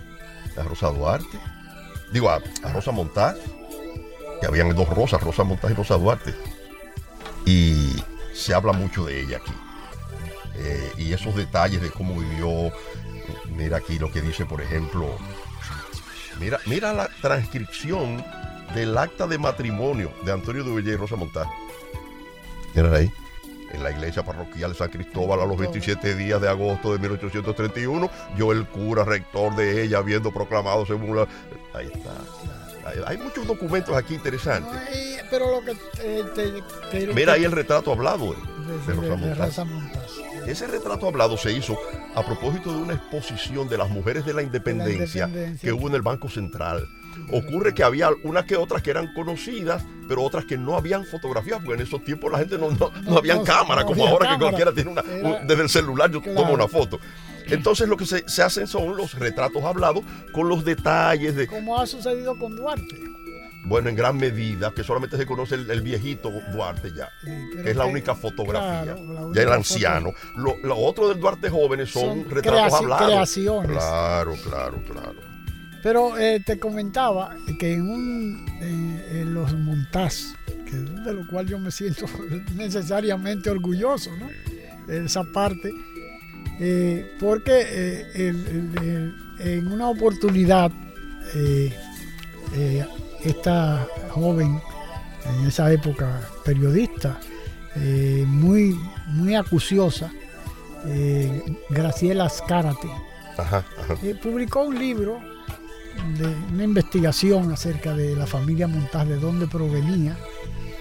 a Rosa Duarte. Digo, a, Rosa Montaz. Que habían dos rosas, Rosa Montaz y Rosa Duarte. Y se habla mucho de ella aquí. Eh, y esos detalles de cómo vivió. Mira aquí lo que dice, por ejemplo. Mira, mira la transcripción del acta de matrimonio de Antonio Duverger y Rosa Montaz. Mira ahí. En la iglesia parroquial de San Cristóbal a los 27 días de agosto de 1831, yo el cura rector de ella, habiendo proclamado según la... Ahí está. Hay, hay muchos documentos aquí interesantes. eh, pero lo que eh, te, te- Mira ahí el retrato hablado de, de de- Rosa de Montaz. Rosa Montaz. Ese retrato hablado se hizo a propósito de una exposición de las mujeres de la independencia, independencia. que hubo en el Banco Central. Ocurre que había unas que otras que eran conocidas, pero otras que no habían fotografías, porque en esos tiempos la gente no, no, no había no, cámara, como ahora que cualquiera tiene una, un- desde el celular yo tomo una foto. Entonces lo que se, se hacen son los retratos hablados con los detalles de, Como ha sucedido con Duarte. bueno, en gran medida, que solamente se conoce el, el viejito Duarte ya, que es la que- única fotografía, claro, la ya el anciano. Lo, lo otro del Duarte jóvenes son, Son retratos hablados. creaciones. Claro, claro, claro. Pero eh, te comentaba que en, un, eh, en los Montaz, que es de lo cual yo me siento *laughs* necesariamente orgulloso, ¿no? De esa parte, eh, porque el- el- el- en una oportunidad, esta joven, en esa época periodista, muy muy acuciosa, Graciela Azcárate. Ajá, ajá. Publicó un libro de una investigación acerca de la familia Montaz, de dónde provenía.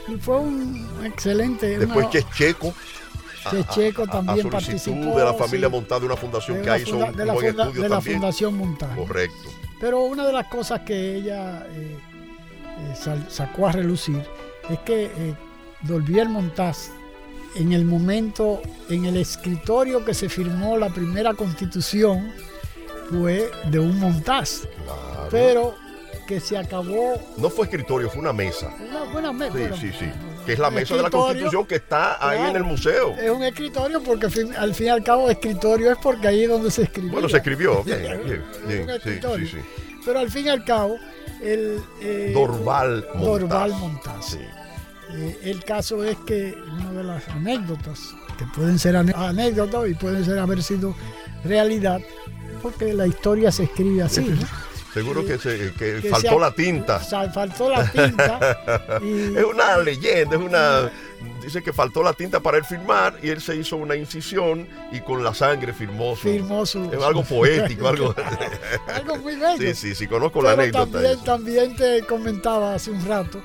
Y fue un excelente. Después una- que Checo. que Checo a- a también solicitud participó. de la familia sí, Montaz de una fundación de que funda- un de la buen funda- estudio de la. Fundación Montaz. Correcto. Pero una de las cosas que ella eh, eh, sal- sacó a relucir es que eh, Dolvier Montaz, en el momento, en el escritorio que se firmó la primera constitución, fue de un Montaz. Pero que se acabó. No fue escritorio, fue una mesa. Una buena me- Sí, bueno, sí, sí. Que es la mesa de la Constitución que está ahí en claro, el museo. Es un escritorio porque fin- al fin y al cabo escritorio es porque ahí es donde se escribió. Bueno, se escribió. *laughs* Bien, bien, bien. Sí, sí, sí. Pero al fin y al cabo, el. eh, Dorval Montaz. Dorval Montaz. Eh, el caso es que una de las anécdotas, que pueden ser anécdotas y pueden ser haber sido realidad, porque la historia se escribe así. ¿no? *laughs* Seguro que, se, que Que faltó se- la tinta. O sea, faltó la tinta. *laughs* y- Es una leyenda, es una. Dice que faltó la tinta para él firmar y él se hizo una incisión y con la sangre firmó su. Firmó su- Es algo poético, algo. *laughs* algo muy bello. Sí, sí, sí, conozco la anécdota. También, también te comentaba hace un rato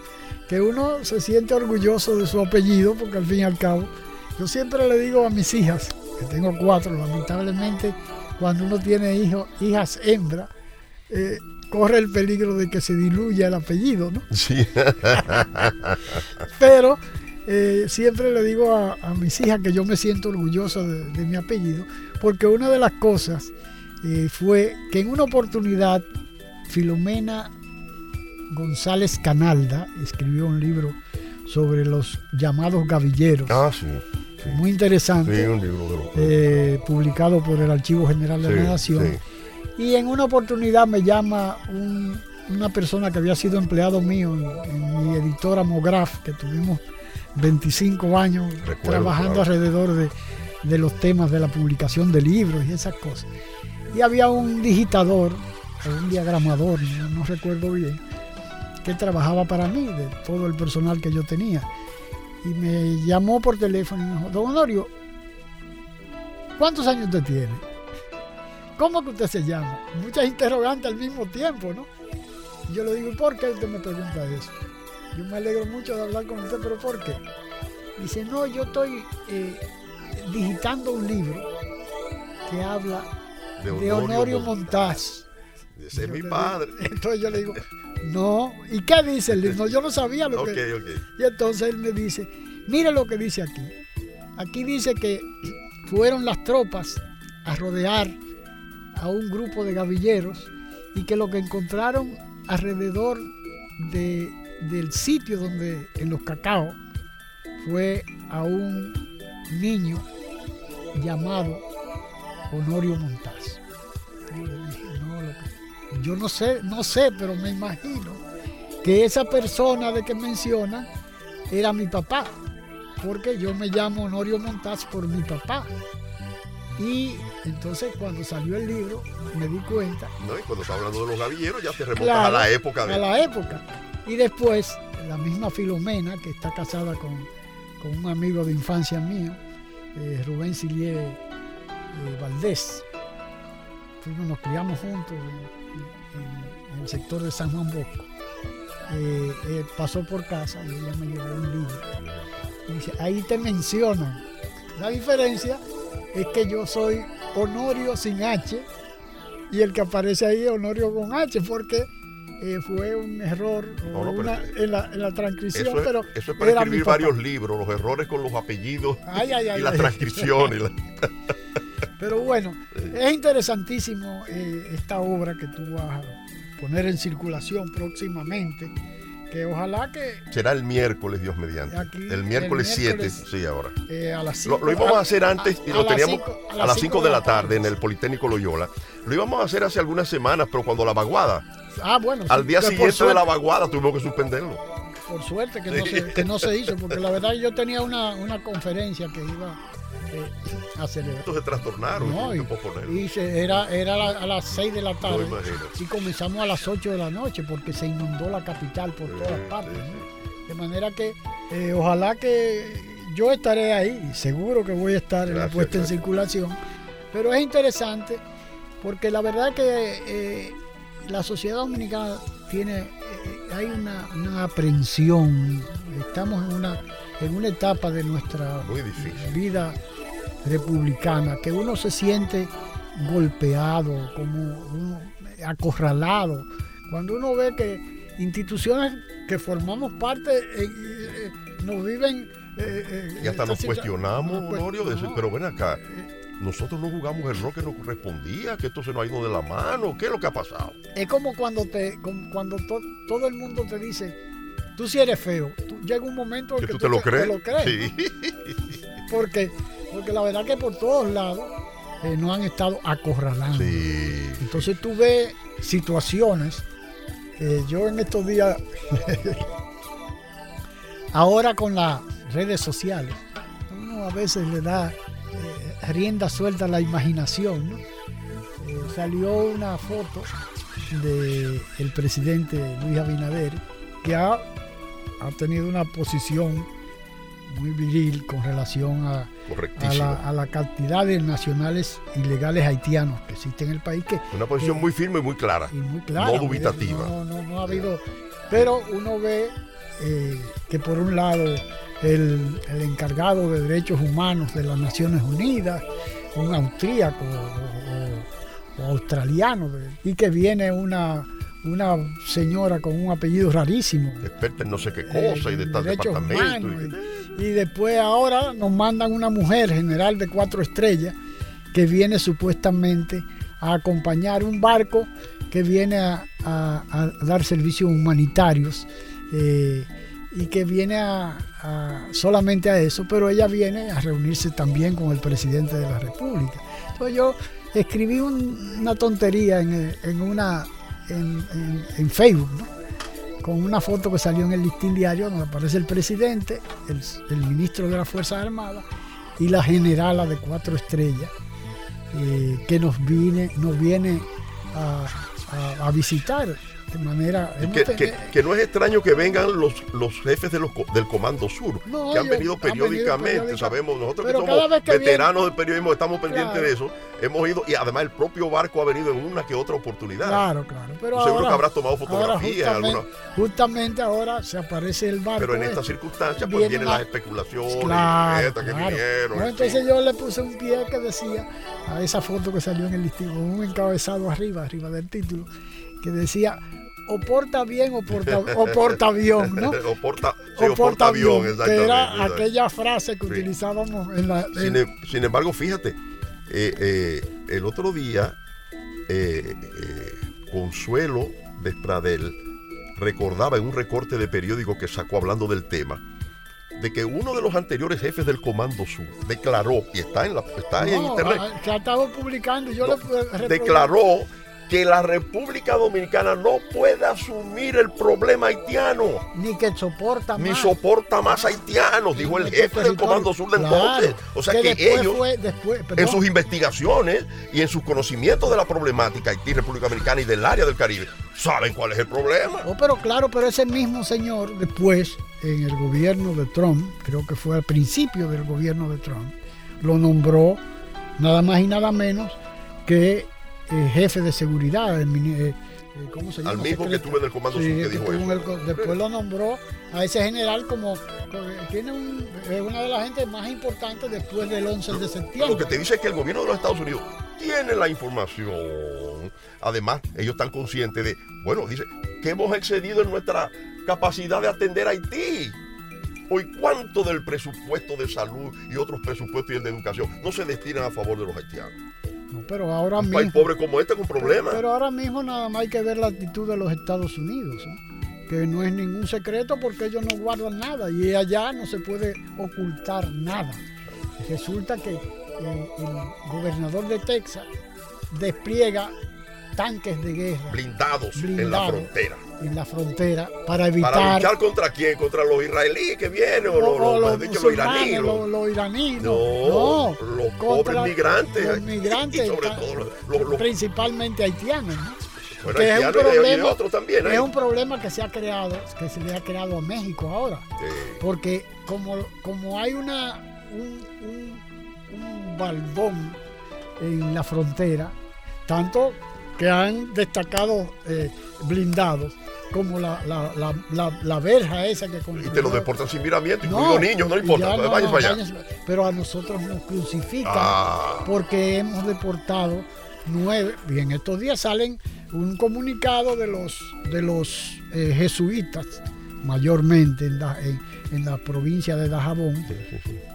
que uno se siente orgulloso de su apellido, porque al fin y al cabo, yo siempre le digo a mis hijas, que tengo cuatro, lamentablemente, cuando uno tiene hijos, hijas hembras, eh, corre el peligro de que se diluya el apellido, ¿no? Sí. *laughs* Pero eh, siempre le digo a, a mis hijas que yo me siento orgulloso de, de mi apellido, porque una de las cosas eh, fue que en una oportunidad Filomena González Canalda escribió un libro sobre los llamados gavilleros. Ah, sí. Muy interesante. Sí, un libro de los- eh, publicado por el Archivo General de la Nación. Y en una oportunidad me llama un- una persona que había sido empleado mío en, en mi editora Mograf, que tuvimos 25 años Recuerdo, trabajando claro. alrededor de, de los temas de la publicación de libros y esas cosas. Y había un digitador, o un diagramador, no, no recuerdo bien, que trabajaba para mí, de todo el personal que yo tenía. Y me llamó por teléfono y me dijo, don Honorio, ¿cuántos años usted tiene? ¿Cómo que usted se llama? Muchas interrogantes al mismo tiempo, ¿no? Y yo le digo, ¿y por qué usted me pregunta eso? Yo me alegro mucho de hablar con usted, pero ¿por qué? Dice, no, yo estoy eh, digitando un libro que habla De de Honorio Honorio Montaz. Montaz. Ese es mi padre. digo- *laughs* entonces yo le digo, no, ¿y qué dice el libro? No, yo no sabía lo *laughs* que... ok. Y entonces él me dice, mire lo que dice aquí. Aquí dice que fueron las tropas a rodear a un grupo de gavilleros y que lo que encontraron alrededor de- del sitio donde, en los cacao, fue a un niño llamado Honorio Montaz. Yo no sé, no sé, pero me imagino que esa persona de que mencionan era mi papá, porque yo me llamo Honorio Montaz por mi papá. Y entonces cuando salió el libro me di cuenta ¿no? Y cuando está hablando de los gavilleros, ya te remontas Claro, a la época de. a la época. Y después, la misma Filomena, que está casada con, con un amigo de infancia mío, eh, Rubén Silier eh, Valdés. Fuimos, nos criamos juntos en, el sector de San Juan Bosco. Eh, eh, pasó por casa y ella me llevó un libro. Y dice, ahí te mencionan. La diferencia es que yo soy Honorio sin H y el que aparece ahí es Honorio con H porque eh, fue un error o No, no, pero una- en, la, en la transcripción, Eso es, pero eso es para escribir varios libros, los errores con los apellidos Ay, ay, ay, y la ay. transcripción. y la- *laughs* Pero bueno, es interesantísimo esta obra que tú vas a poner en circulación próximamente, que ojalá que Será el miércoles, Dios mediante. Aquí, el miércoles el 7, miércoles, sí, ahora. eh, a las Lo, cinco- lo íbamos a hacer antes y a lo teníamos cinco- a las 5 de la tarde en el Politécnico Loyola. Lo íbamos a hacer hace algunas semanas, pero cuando la vaguada, Ah, bueno, al sí, día siguiente de suerte- la vaguada, tuvimos que suspenderlo. Por suerte que, no se, que no se *laughs* hizo, porque la verdad yo tenía una, una conferencia que iba eh, a celebrar. Estos se trastornaron No, y y, se- era, era la- a las 6 de la tarde imagínate. y comenzamos a las 8 de la noche porque se inundó la capital por todas partes. ¿no? De manera que eh, ojalá que yo estaré ahí, seguro que voy a estar en la Gracias, puesta en circulación, pero es interesante porque la verdad que eh, la sociedad dominicana tiene, eh, hay una, una aprensión, estamos en una, en una etapa de nuestra vida republicana que uno se siente golpeado, como uno acorralado, cuando uno ve que instituciones que formamos parte eh, eh, nos viven eh, eh, Y hasta nos cuestionamos, nos Honorio, de no, pero ven acá, nosotros no jugamos el rol que nos correspondía, que esto se nos ha ido de la mano, ¿qué es lo que ha pasado? Es como cuando te como cuando to- todo el mundo te dice, tú si eres feo, tú- llega un momento en ¿Que que tú te lo crees? crees. Sí. *laughs* Porque, porque la verdad que por todos lados eh, nos han estado acorralando. Sí. Entonces tú ves situaciones. yo en estos días, *laughs* ahora con las redes sociales, uno a veces le da eh, rienda suelta a la imaginación. ¿no? Eh, salió una foto del presidente Luis Abinader que ha, ha tenido una posición muy viril con relación a, a, Correctísimo. la, a la cantidad de nacionales ilegales haitianos que existen en el país que Una posición que- muy firme y muy clara. muy clara, no dubitativa. No, no, no ha habido. Pero uno ve eh, que por un lado el, el encargado de derechos humanos de las Naciones Unidas, un austríaco o, o- o australiano, y que viene una, una señora con un apellido rarísimo. Experta en no sé qué cosa y de tal derechos departamento. humanos, y, y después ahora nos mandan una mujer general de cuatro estrellas que viene supuestamente a acompañar un barco que viene a, a- a dar servicios humanitarios eh, y que viene a, a- solamente a eso, pero ella viene a reunirse también con el presidente de la República. Entonces yo escribí un- una tontería en, eh, en una en, Facebook, ¿no? con una foto que salió en el listín diario donde aparece el presidente, el, ministro de las Fuerzas Armadas y la generala de cuatro estrellas eh, que nos viene, nos viene a visitar de manera... Que, que- que no es extraño que vengan los, los jefes de los, del Comando Sur, No, que han venido han venido periódicamente, periódica- sabemos, nosotros Pero que somos que veteranos del periodismo, estamos pendientes Claro. de eso, hemos ido, y además el propio barco ha venido en una que otra oportunidad. Claro, claro. Pero Seguro que habrás tomado ahora fotografías, justamente, alguna- justamente ahora se aparece el barco. pero en estas circunstancias pues Vienen las especulaciones, Claro, estas que vinieron. No, sí. entonces yo le puse un pie que decía a esa foto que salió en el listín, un encabezado arriba, arriba del título, que decía o porta bien o porta, o porta avión, ¿no? *laughs* o porta, sí, o porta avión, exactamente. era exactamente. aquella frase que Sí. utilizábamos en la... Sin, en- em- sin embargo, fíjate, eh, eh, el otro día, eh, Consuelo Despradel recordaba en un recorte de periódico que sacó hablando del tema, de que uno de los anteriores jefes del Comando Sur declaró, y está en, la, está en No, internet, ah, que ha estado publicando, yo le reproduje- declaró que la República Dominicana no puede asumir el problema haitiano. ni que soporta Ni más. soporta más haitianos, dijo el jefe del. Comando Sur de Claro, entonces. O sea que, ellos, fue- después, en sus investigaciones y en sus conocimientos de la problemática Haití, República Dominicana y del área del Caribe, saben cuál es el problema. Oh, pero claro, pero ese mismo señor después, en el gobierno de Trump, creo que fue al principio del gobierno de Trump, lo nombró nada más y nada menos que eh, jefe de seguridad, el eh, eh, ¿cómo se llama? Al mismo que tuve en el Comando Sí, Sur que dijo eso. el después lo nombró a ese general como, tiene un, es una de las gentes más importantes después del 11 de Lo septiembre. que te dice es que el gobierno de los Estados Unidos tiene la información. Además, ellos están conscientes de, bueno, dice, que hemos excedido en nuestra capacidad de atender a Haití. Hoy, ¿cuánto del presupuesto de salud y otros presupuestos y el de educación no se destinan a favor de los haitianos? No, pero ahora Un mismo, país pobre como este con problemas. Pero ahora mismo nada más hay que ver la actitud de los Estados Unidos, ¿no? que no es ningún secreto porque ellos no guardan nada y allá no se puede ocultar nada. Resulta que eh, el gobernador de Texas despliega tanques de guerra blindados, en la frontera. en la frontera para evitar ¿Para luchar contra quién? ¿Contra los israelíes que vienen? ¿O, los, o los, los, dicho, los musulmanes, iraníes? los, iraníes, no, no, los pobres migrantes. los migrantes, *laughs* Y sobre todo principalmente haitianos, ¿no? Bueno, que es un problema, otro también, ¿eh? es un problema que se ha creado, que se le ha creado a México ahora. Porque como, como hay una un, un- un baldón en la frontera, tanto que han destacado eh, blindados, como la, la, la, la- la verja esa que Y te lo deportan sin miramiento, No, incluidos niños, no importa. no, vayas no, para allá. Pero a nosotros nos crucifican Ah. porque hemos deportado nueve. Y en estos días salen un comunicado de los de los eh, jesuitas, mayormente en, Da- en- en la provincia de Dajabón,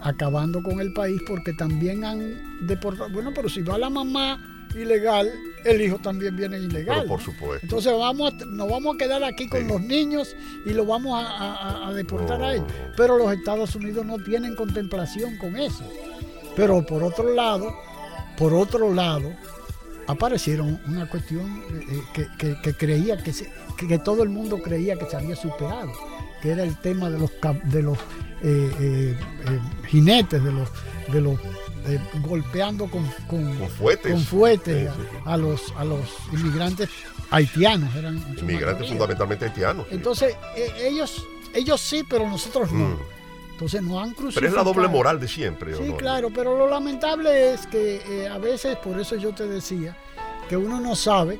acabando con el país porque también han deportado. Bueno, pero si va la mamá ilegal, el hijo también viene ilegal. Pero por ¿no? supuesto. Entonces vamos a- nos vamos a quedar aquí con los niños y los vamos a, a- a deportar a ellos. Pero los Estados Unidos no tienen contemplación con eso. Pero por otro lado, por otro lado, aparecieron una cuestión eh, que, que- que creía que, se- que, todo el mundo creía que se había superado, que era el tema de los de los eh, eh, eh, jinetes, de los de los eh, golpeando con, con, fuetes. con fuetes Sí, a, a los a los inmigrantes haitianos, eran Inmigrantes fundamentalmente haitianos. Entonces, eh, ellos, ellos sí, pero nosotros no. Mm. Entonces nos han crucificado. Pero es la doble moral de siempre. ¿o Sí, no? claro, pero lo lamentable es que eh, a veces, por eso yo te decía, que uno no sabe.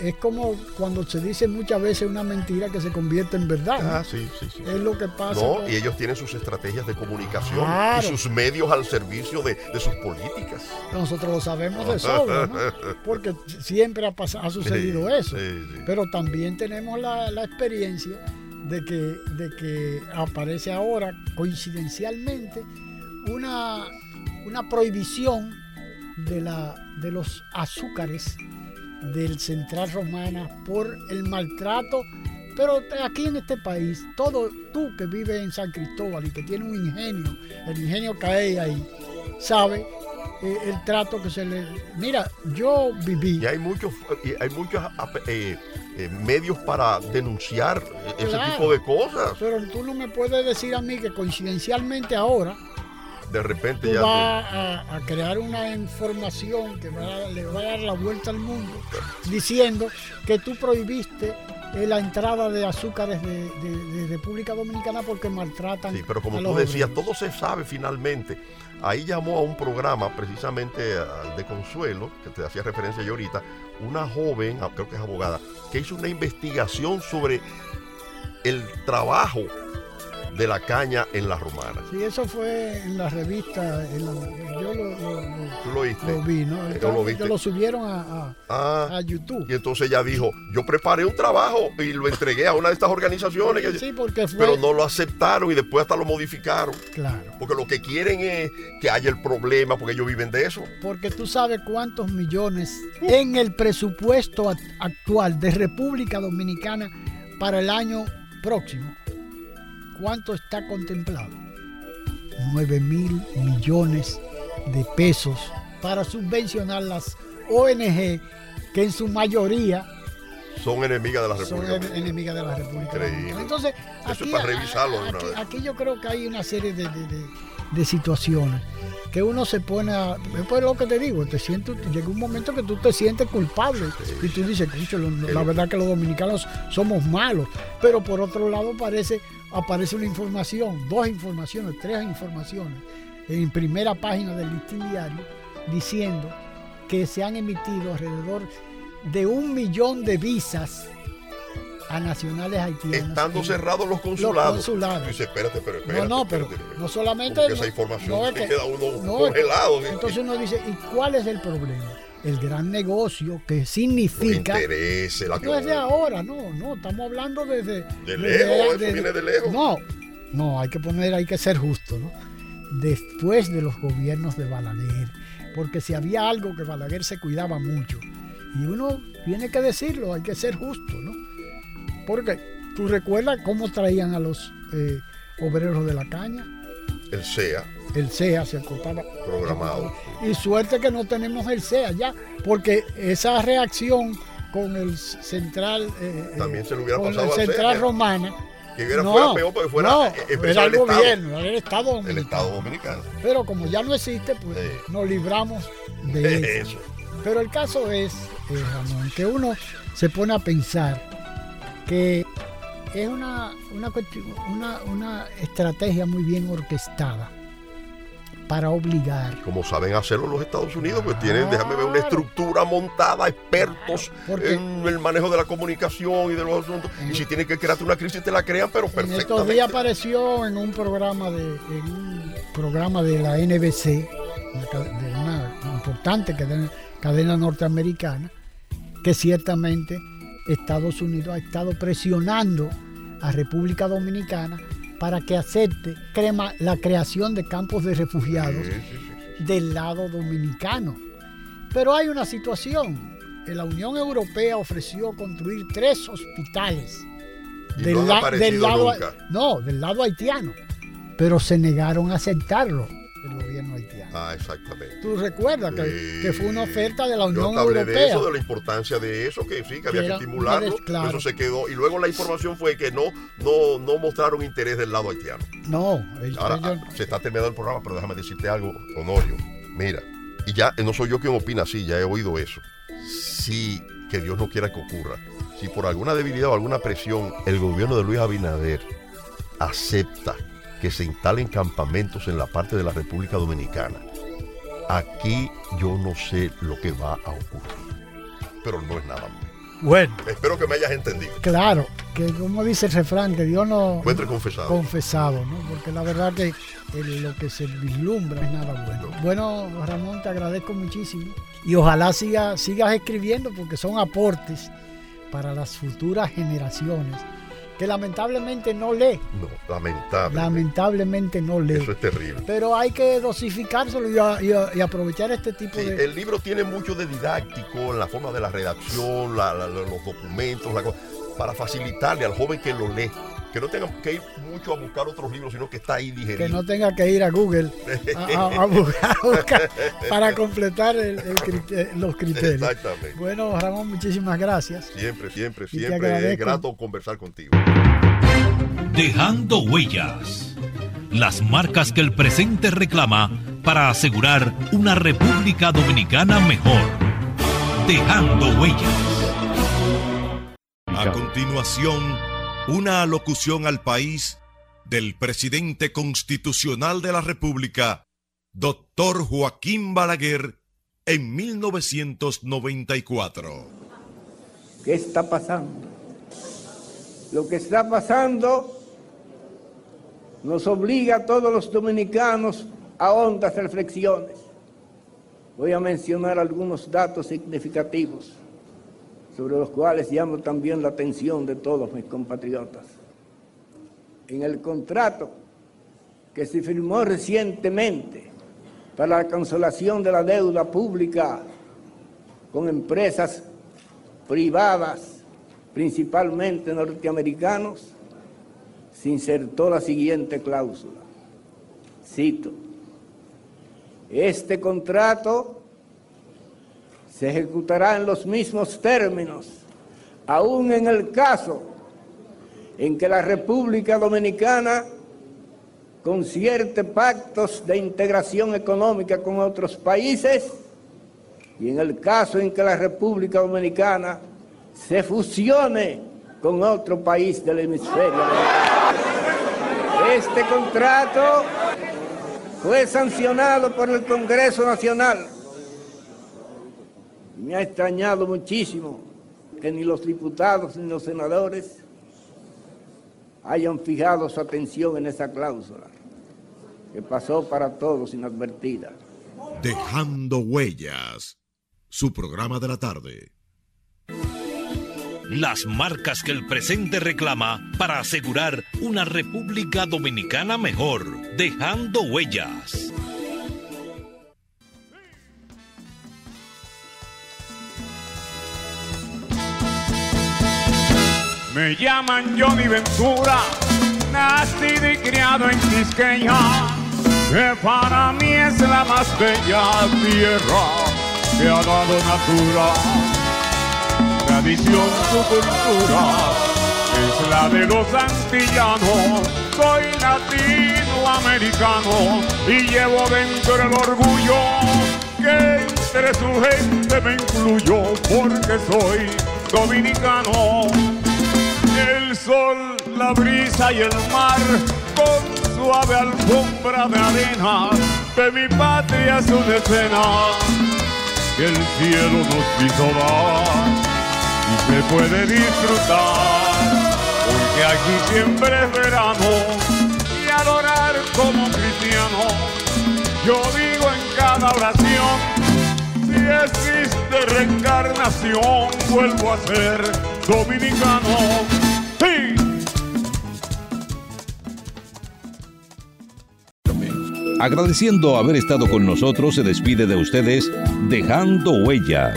Es como cuando se dice muchas veces una mentira que se convierte en verdad. ¿no? Ah, sí, sí, sí. Es lo que pasa. No, con- y ellos tienen sus estrategias de comunicación Claro. y sus medios al servicio de, de sus políticas. Nosotros lo sabemos de sobra, ¿no? *laughs* Porque siempre ha, pas- ha sucedido Sí, eso. sí, sí. Pero también tenemos la, la experiencia de que, de que aparece ahora, coincidencialmente, una, una prohibición de, la, de los azúcares del Central Romana por el maltrato. Pero aquí en este país, todo tú que vives en San Cristóbal y que tienes un ingenio, el ingenio cae ahí, sabe eh, el trato que se le... Mira, yo viví... Y hay muchos, y hay muchos eh, eh, medios para denunciar ese tipo de cosas. Pero tú no me puedes decir a mí que coincidencialmente ahora De repente tú ya. vas a, a crear una información que va le va a dar la vuelta al mundo diciendo que tú prohibiste eh, la entrada de azúcares de, de- de República Dominicana porque maltratan Sí, pero como a tú los decías, obreros. todo se sabe finalmente. Ahí llamó a un programa, precisamente al de Consuelo, que te hacía referencia yo ahorita, una joven, ah, creo que es abogada, que hizo una investigación sobre el trabajo de la caña en la romana. Sí, eso fue en la revista, en la- yo lo, lo- lo- ¿Tú lo viste? lo vi, ¿no? Eh, Entonces, ¿lo viste? que lo subieron a, a- Ah, a YouTube. y entonces ella dijo, yo preparé un trabajo y lo entregué a una de estas organizaciones. que- Sí, porque fue... pero no lo aceptaron y después hasta lo modificaron. Claro. Porque lo que quieren es que haya el problema, porque ellos viven de eso. Porque tú sabes cuántos millones en el presupuesto act- actual de República Dominicana para el año próximo. ¿Cuánto está contemplado? 9 mil millones de pesos para subvencionar las ONG que en su mayoría Son enemigas de la son República. en- enemigas de la República Increíble. Entonces, aquí, para revisarlo una aquí- vez. aquí yo creo que hay una serie de, de- de- de situaciones que uno se pone a. Después lo que te digo, te siento, llega un momento que tú te sientes culpable y tú dices, "Concho, lo- la verdad que los dominicanos somos malos. Pero por otro lado aparece, aparece una información, dos informaciones, tres informaciones en primera página del listín diario diciendo que se han emitido alrededor de un millón de visas a nacionales haitianos. Estando cerrados los consulados. Los consulados. Tú dices, espérate, pero espérate. No, no, pero espérate. no solamente. Esa información no, es se que- queda uno no, congelado. Entonces uno dice, ¿y cuál es el problema? El gran negocio que Los significa. intereses, la No es de ahora, no, no, estamos hablando desde. De lejos, desde- viene de lejos. No, no, hay que poner, hay que ser justo, ¿no? Después de los gobiernos de Balaguer, porque si había algo que Balaguer se cuidaba mucho, y uno tiene que decirlo, hay que ser justo, ¿no? Porque tú recuerdas cómo traían a los eh, obreros de la caña, El SEA, el CEA se acotaba. programado. Y suerte que no tenemos el CEA ya, porque esa reacción con el central, eh, eh, También se le hubiera con pasado el al central CEA. romana, Que hubiera No, fuera peor porque fuera no, era el gobierno, era el Estado El. Estado dominicano. Pero como ya no existe, pues nos libramos de *laughs* eso. Eso. Pero el caso es, eh, Ramón, que uno se pone a pensar que es una, una, una, una estrategia muy bien orquestada para obligar. Como saben hacerlo los Estados Unidos, pues tienen, déjame ver, una estructura montada, expertos en el manejo de la comunicación y de los asuntos. Y si tienen que crearte una crisis, te la crean, pero En estos perfectamente. días apareció en un programa de, en un programa de la NBC, de una importante cadena, cadena norteamericana, que ciertamente Estados Unidos ha estado presionando a República Dominicana para que acepte crema- la creación de campos de refugiados del lado dominicano. Pero hay una situación. La Unión Europea ofreció construir tres hospitales Y no han la- aparecido lado, nunca. no, del lado haitiano, pero se negaron a aceptarlo el gobierno haitiano. Ah, exactamente. Tú recuerdas que, que fue una oferta de la Yo Unión te hablé Europea. de eso, de la importancia de eso, que sí, que había que estimularlo. claro. Eso se quedó. Y luego la información fue que no, no, no mostraron interés del lado haitiano. No, el- Ahora ah, se está terminando el programa, pero déjame decirte algo, Honorio. Mira, y ya no soy yo quien opina así, ya he oído eso. Si, que Dios no quiera que ocurra, si por alguna debilidad o alguna presión el gobierno de Luis Abinader acepta que se instalen campamentos en la parte de la República Dominicana, aquí yo no sé lo que va a ocurrir. Pero no es nada malo. Bueno, Espero que me hayas entendido. claro, que como dice el refrán, que Dios no Encuentre confesado. confesado, ¿no? Porque la verdad que el- lo que se vislumbra es nada bueno. Bueno, Ramón, te agradezco muchísimo y ojalá siga, sigas escribiendo porque son aportes para las futuras generaciones que lamentablemente no lee, No, lamentable. lamentablemente no lee. Eso es terrible. Pero hay que dosificárselo y, a- y a- y aprovechar este tipo Sí, de... el libro tiene mucho de didáctico en la forma de la redacción, la- la- los documentos, la co- para facilitarle al joven que lo lee, que no tenga que ir mucho a buscar otros libros, sino que está ahí digerido. que no tenga que ir a Google a, buscar, para completar el- el los criterios. Exactamente. Bueno, Ramón, muchísimas gracias. Siempre, siempre, siempre es grato conversar contigo. Dejando huellas. Las marcas que el presente reclama para asegurar una República Dominicana mejor. Dejando huellas. A continuación, una alocución al país del presidente constitucional de la República, doctor Joaquín Balaguer, en 1994. ¿Qué está pasando? Lo que está pasando nos obliga a todos los dominicanos a hondas reflexiones. Voy a mencionar algunos datos significativos sobre los cuales llamo también la atención de todos mis compatriotas. En el contrato que se firmó recientemente para la cancelación de la deuda pública con empresas privadas, principalmente norteamericanos, se insertó la siguiente cláusula. Cito, este contrato se ejecutará en los mismos términos, aún en el caso en que la República Dominicana concierte pactos de integración económica con otros países y en el caso en que la República Dominicana se fusione con otro país del hemisferio. Este contrato fue sancionado por el Congreso Nacional. Me ha extrañado muchísimo que ni los diputados ni los senadores hayan fijado su atención en esa cláusula, que pasó para todos inadvertida. Dejando huellas. Su programa de la tarde. Las marcas que el presente reclama para asegurar una República Dominicana mejor. Dejando huellas. Me llaman Johnny Ventura, nacido y criado en Quisqueya, que para mí es la más bella tierra que ha dado natura. Tradición, su cultura, es la de los antillanos. Soy latinoamericano y llevo dentro el orgullo que entre su gente me incluyó porque soy dominicano. El sol, la brisa y el mar con suave alfombra de arena de mi patria es una el cielo nos hizo dar se puede disfrutar porque aquí siempre es verano y adorar como cristiano. Yo digo en cada oración si existe reencarnación vuelvo a ser dominicano. Sí. Agradeciendo haber estado con nosotros, se despide de ustedes dejando huellas,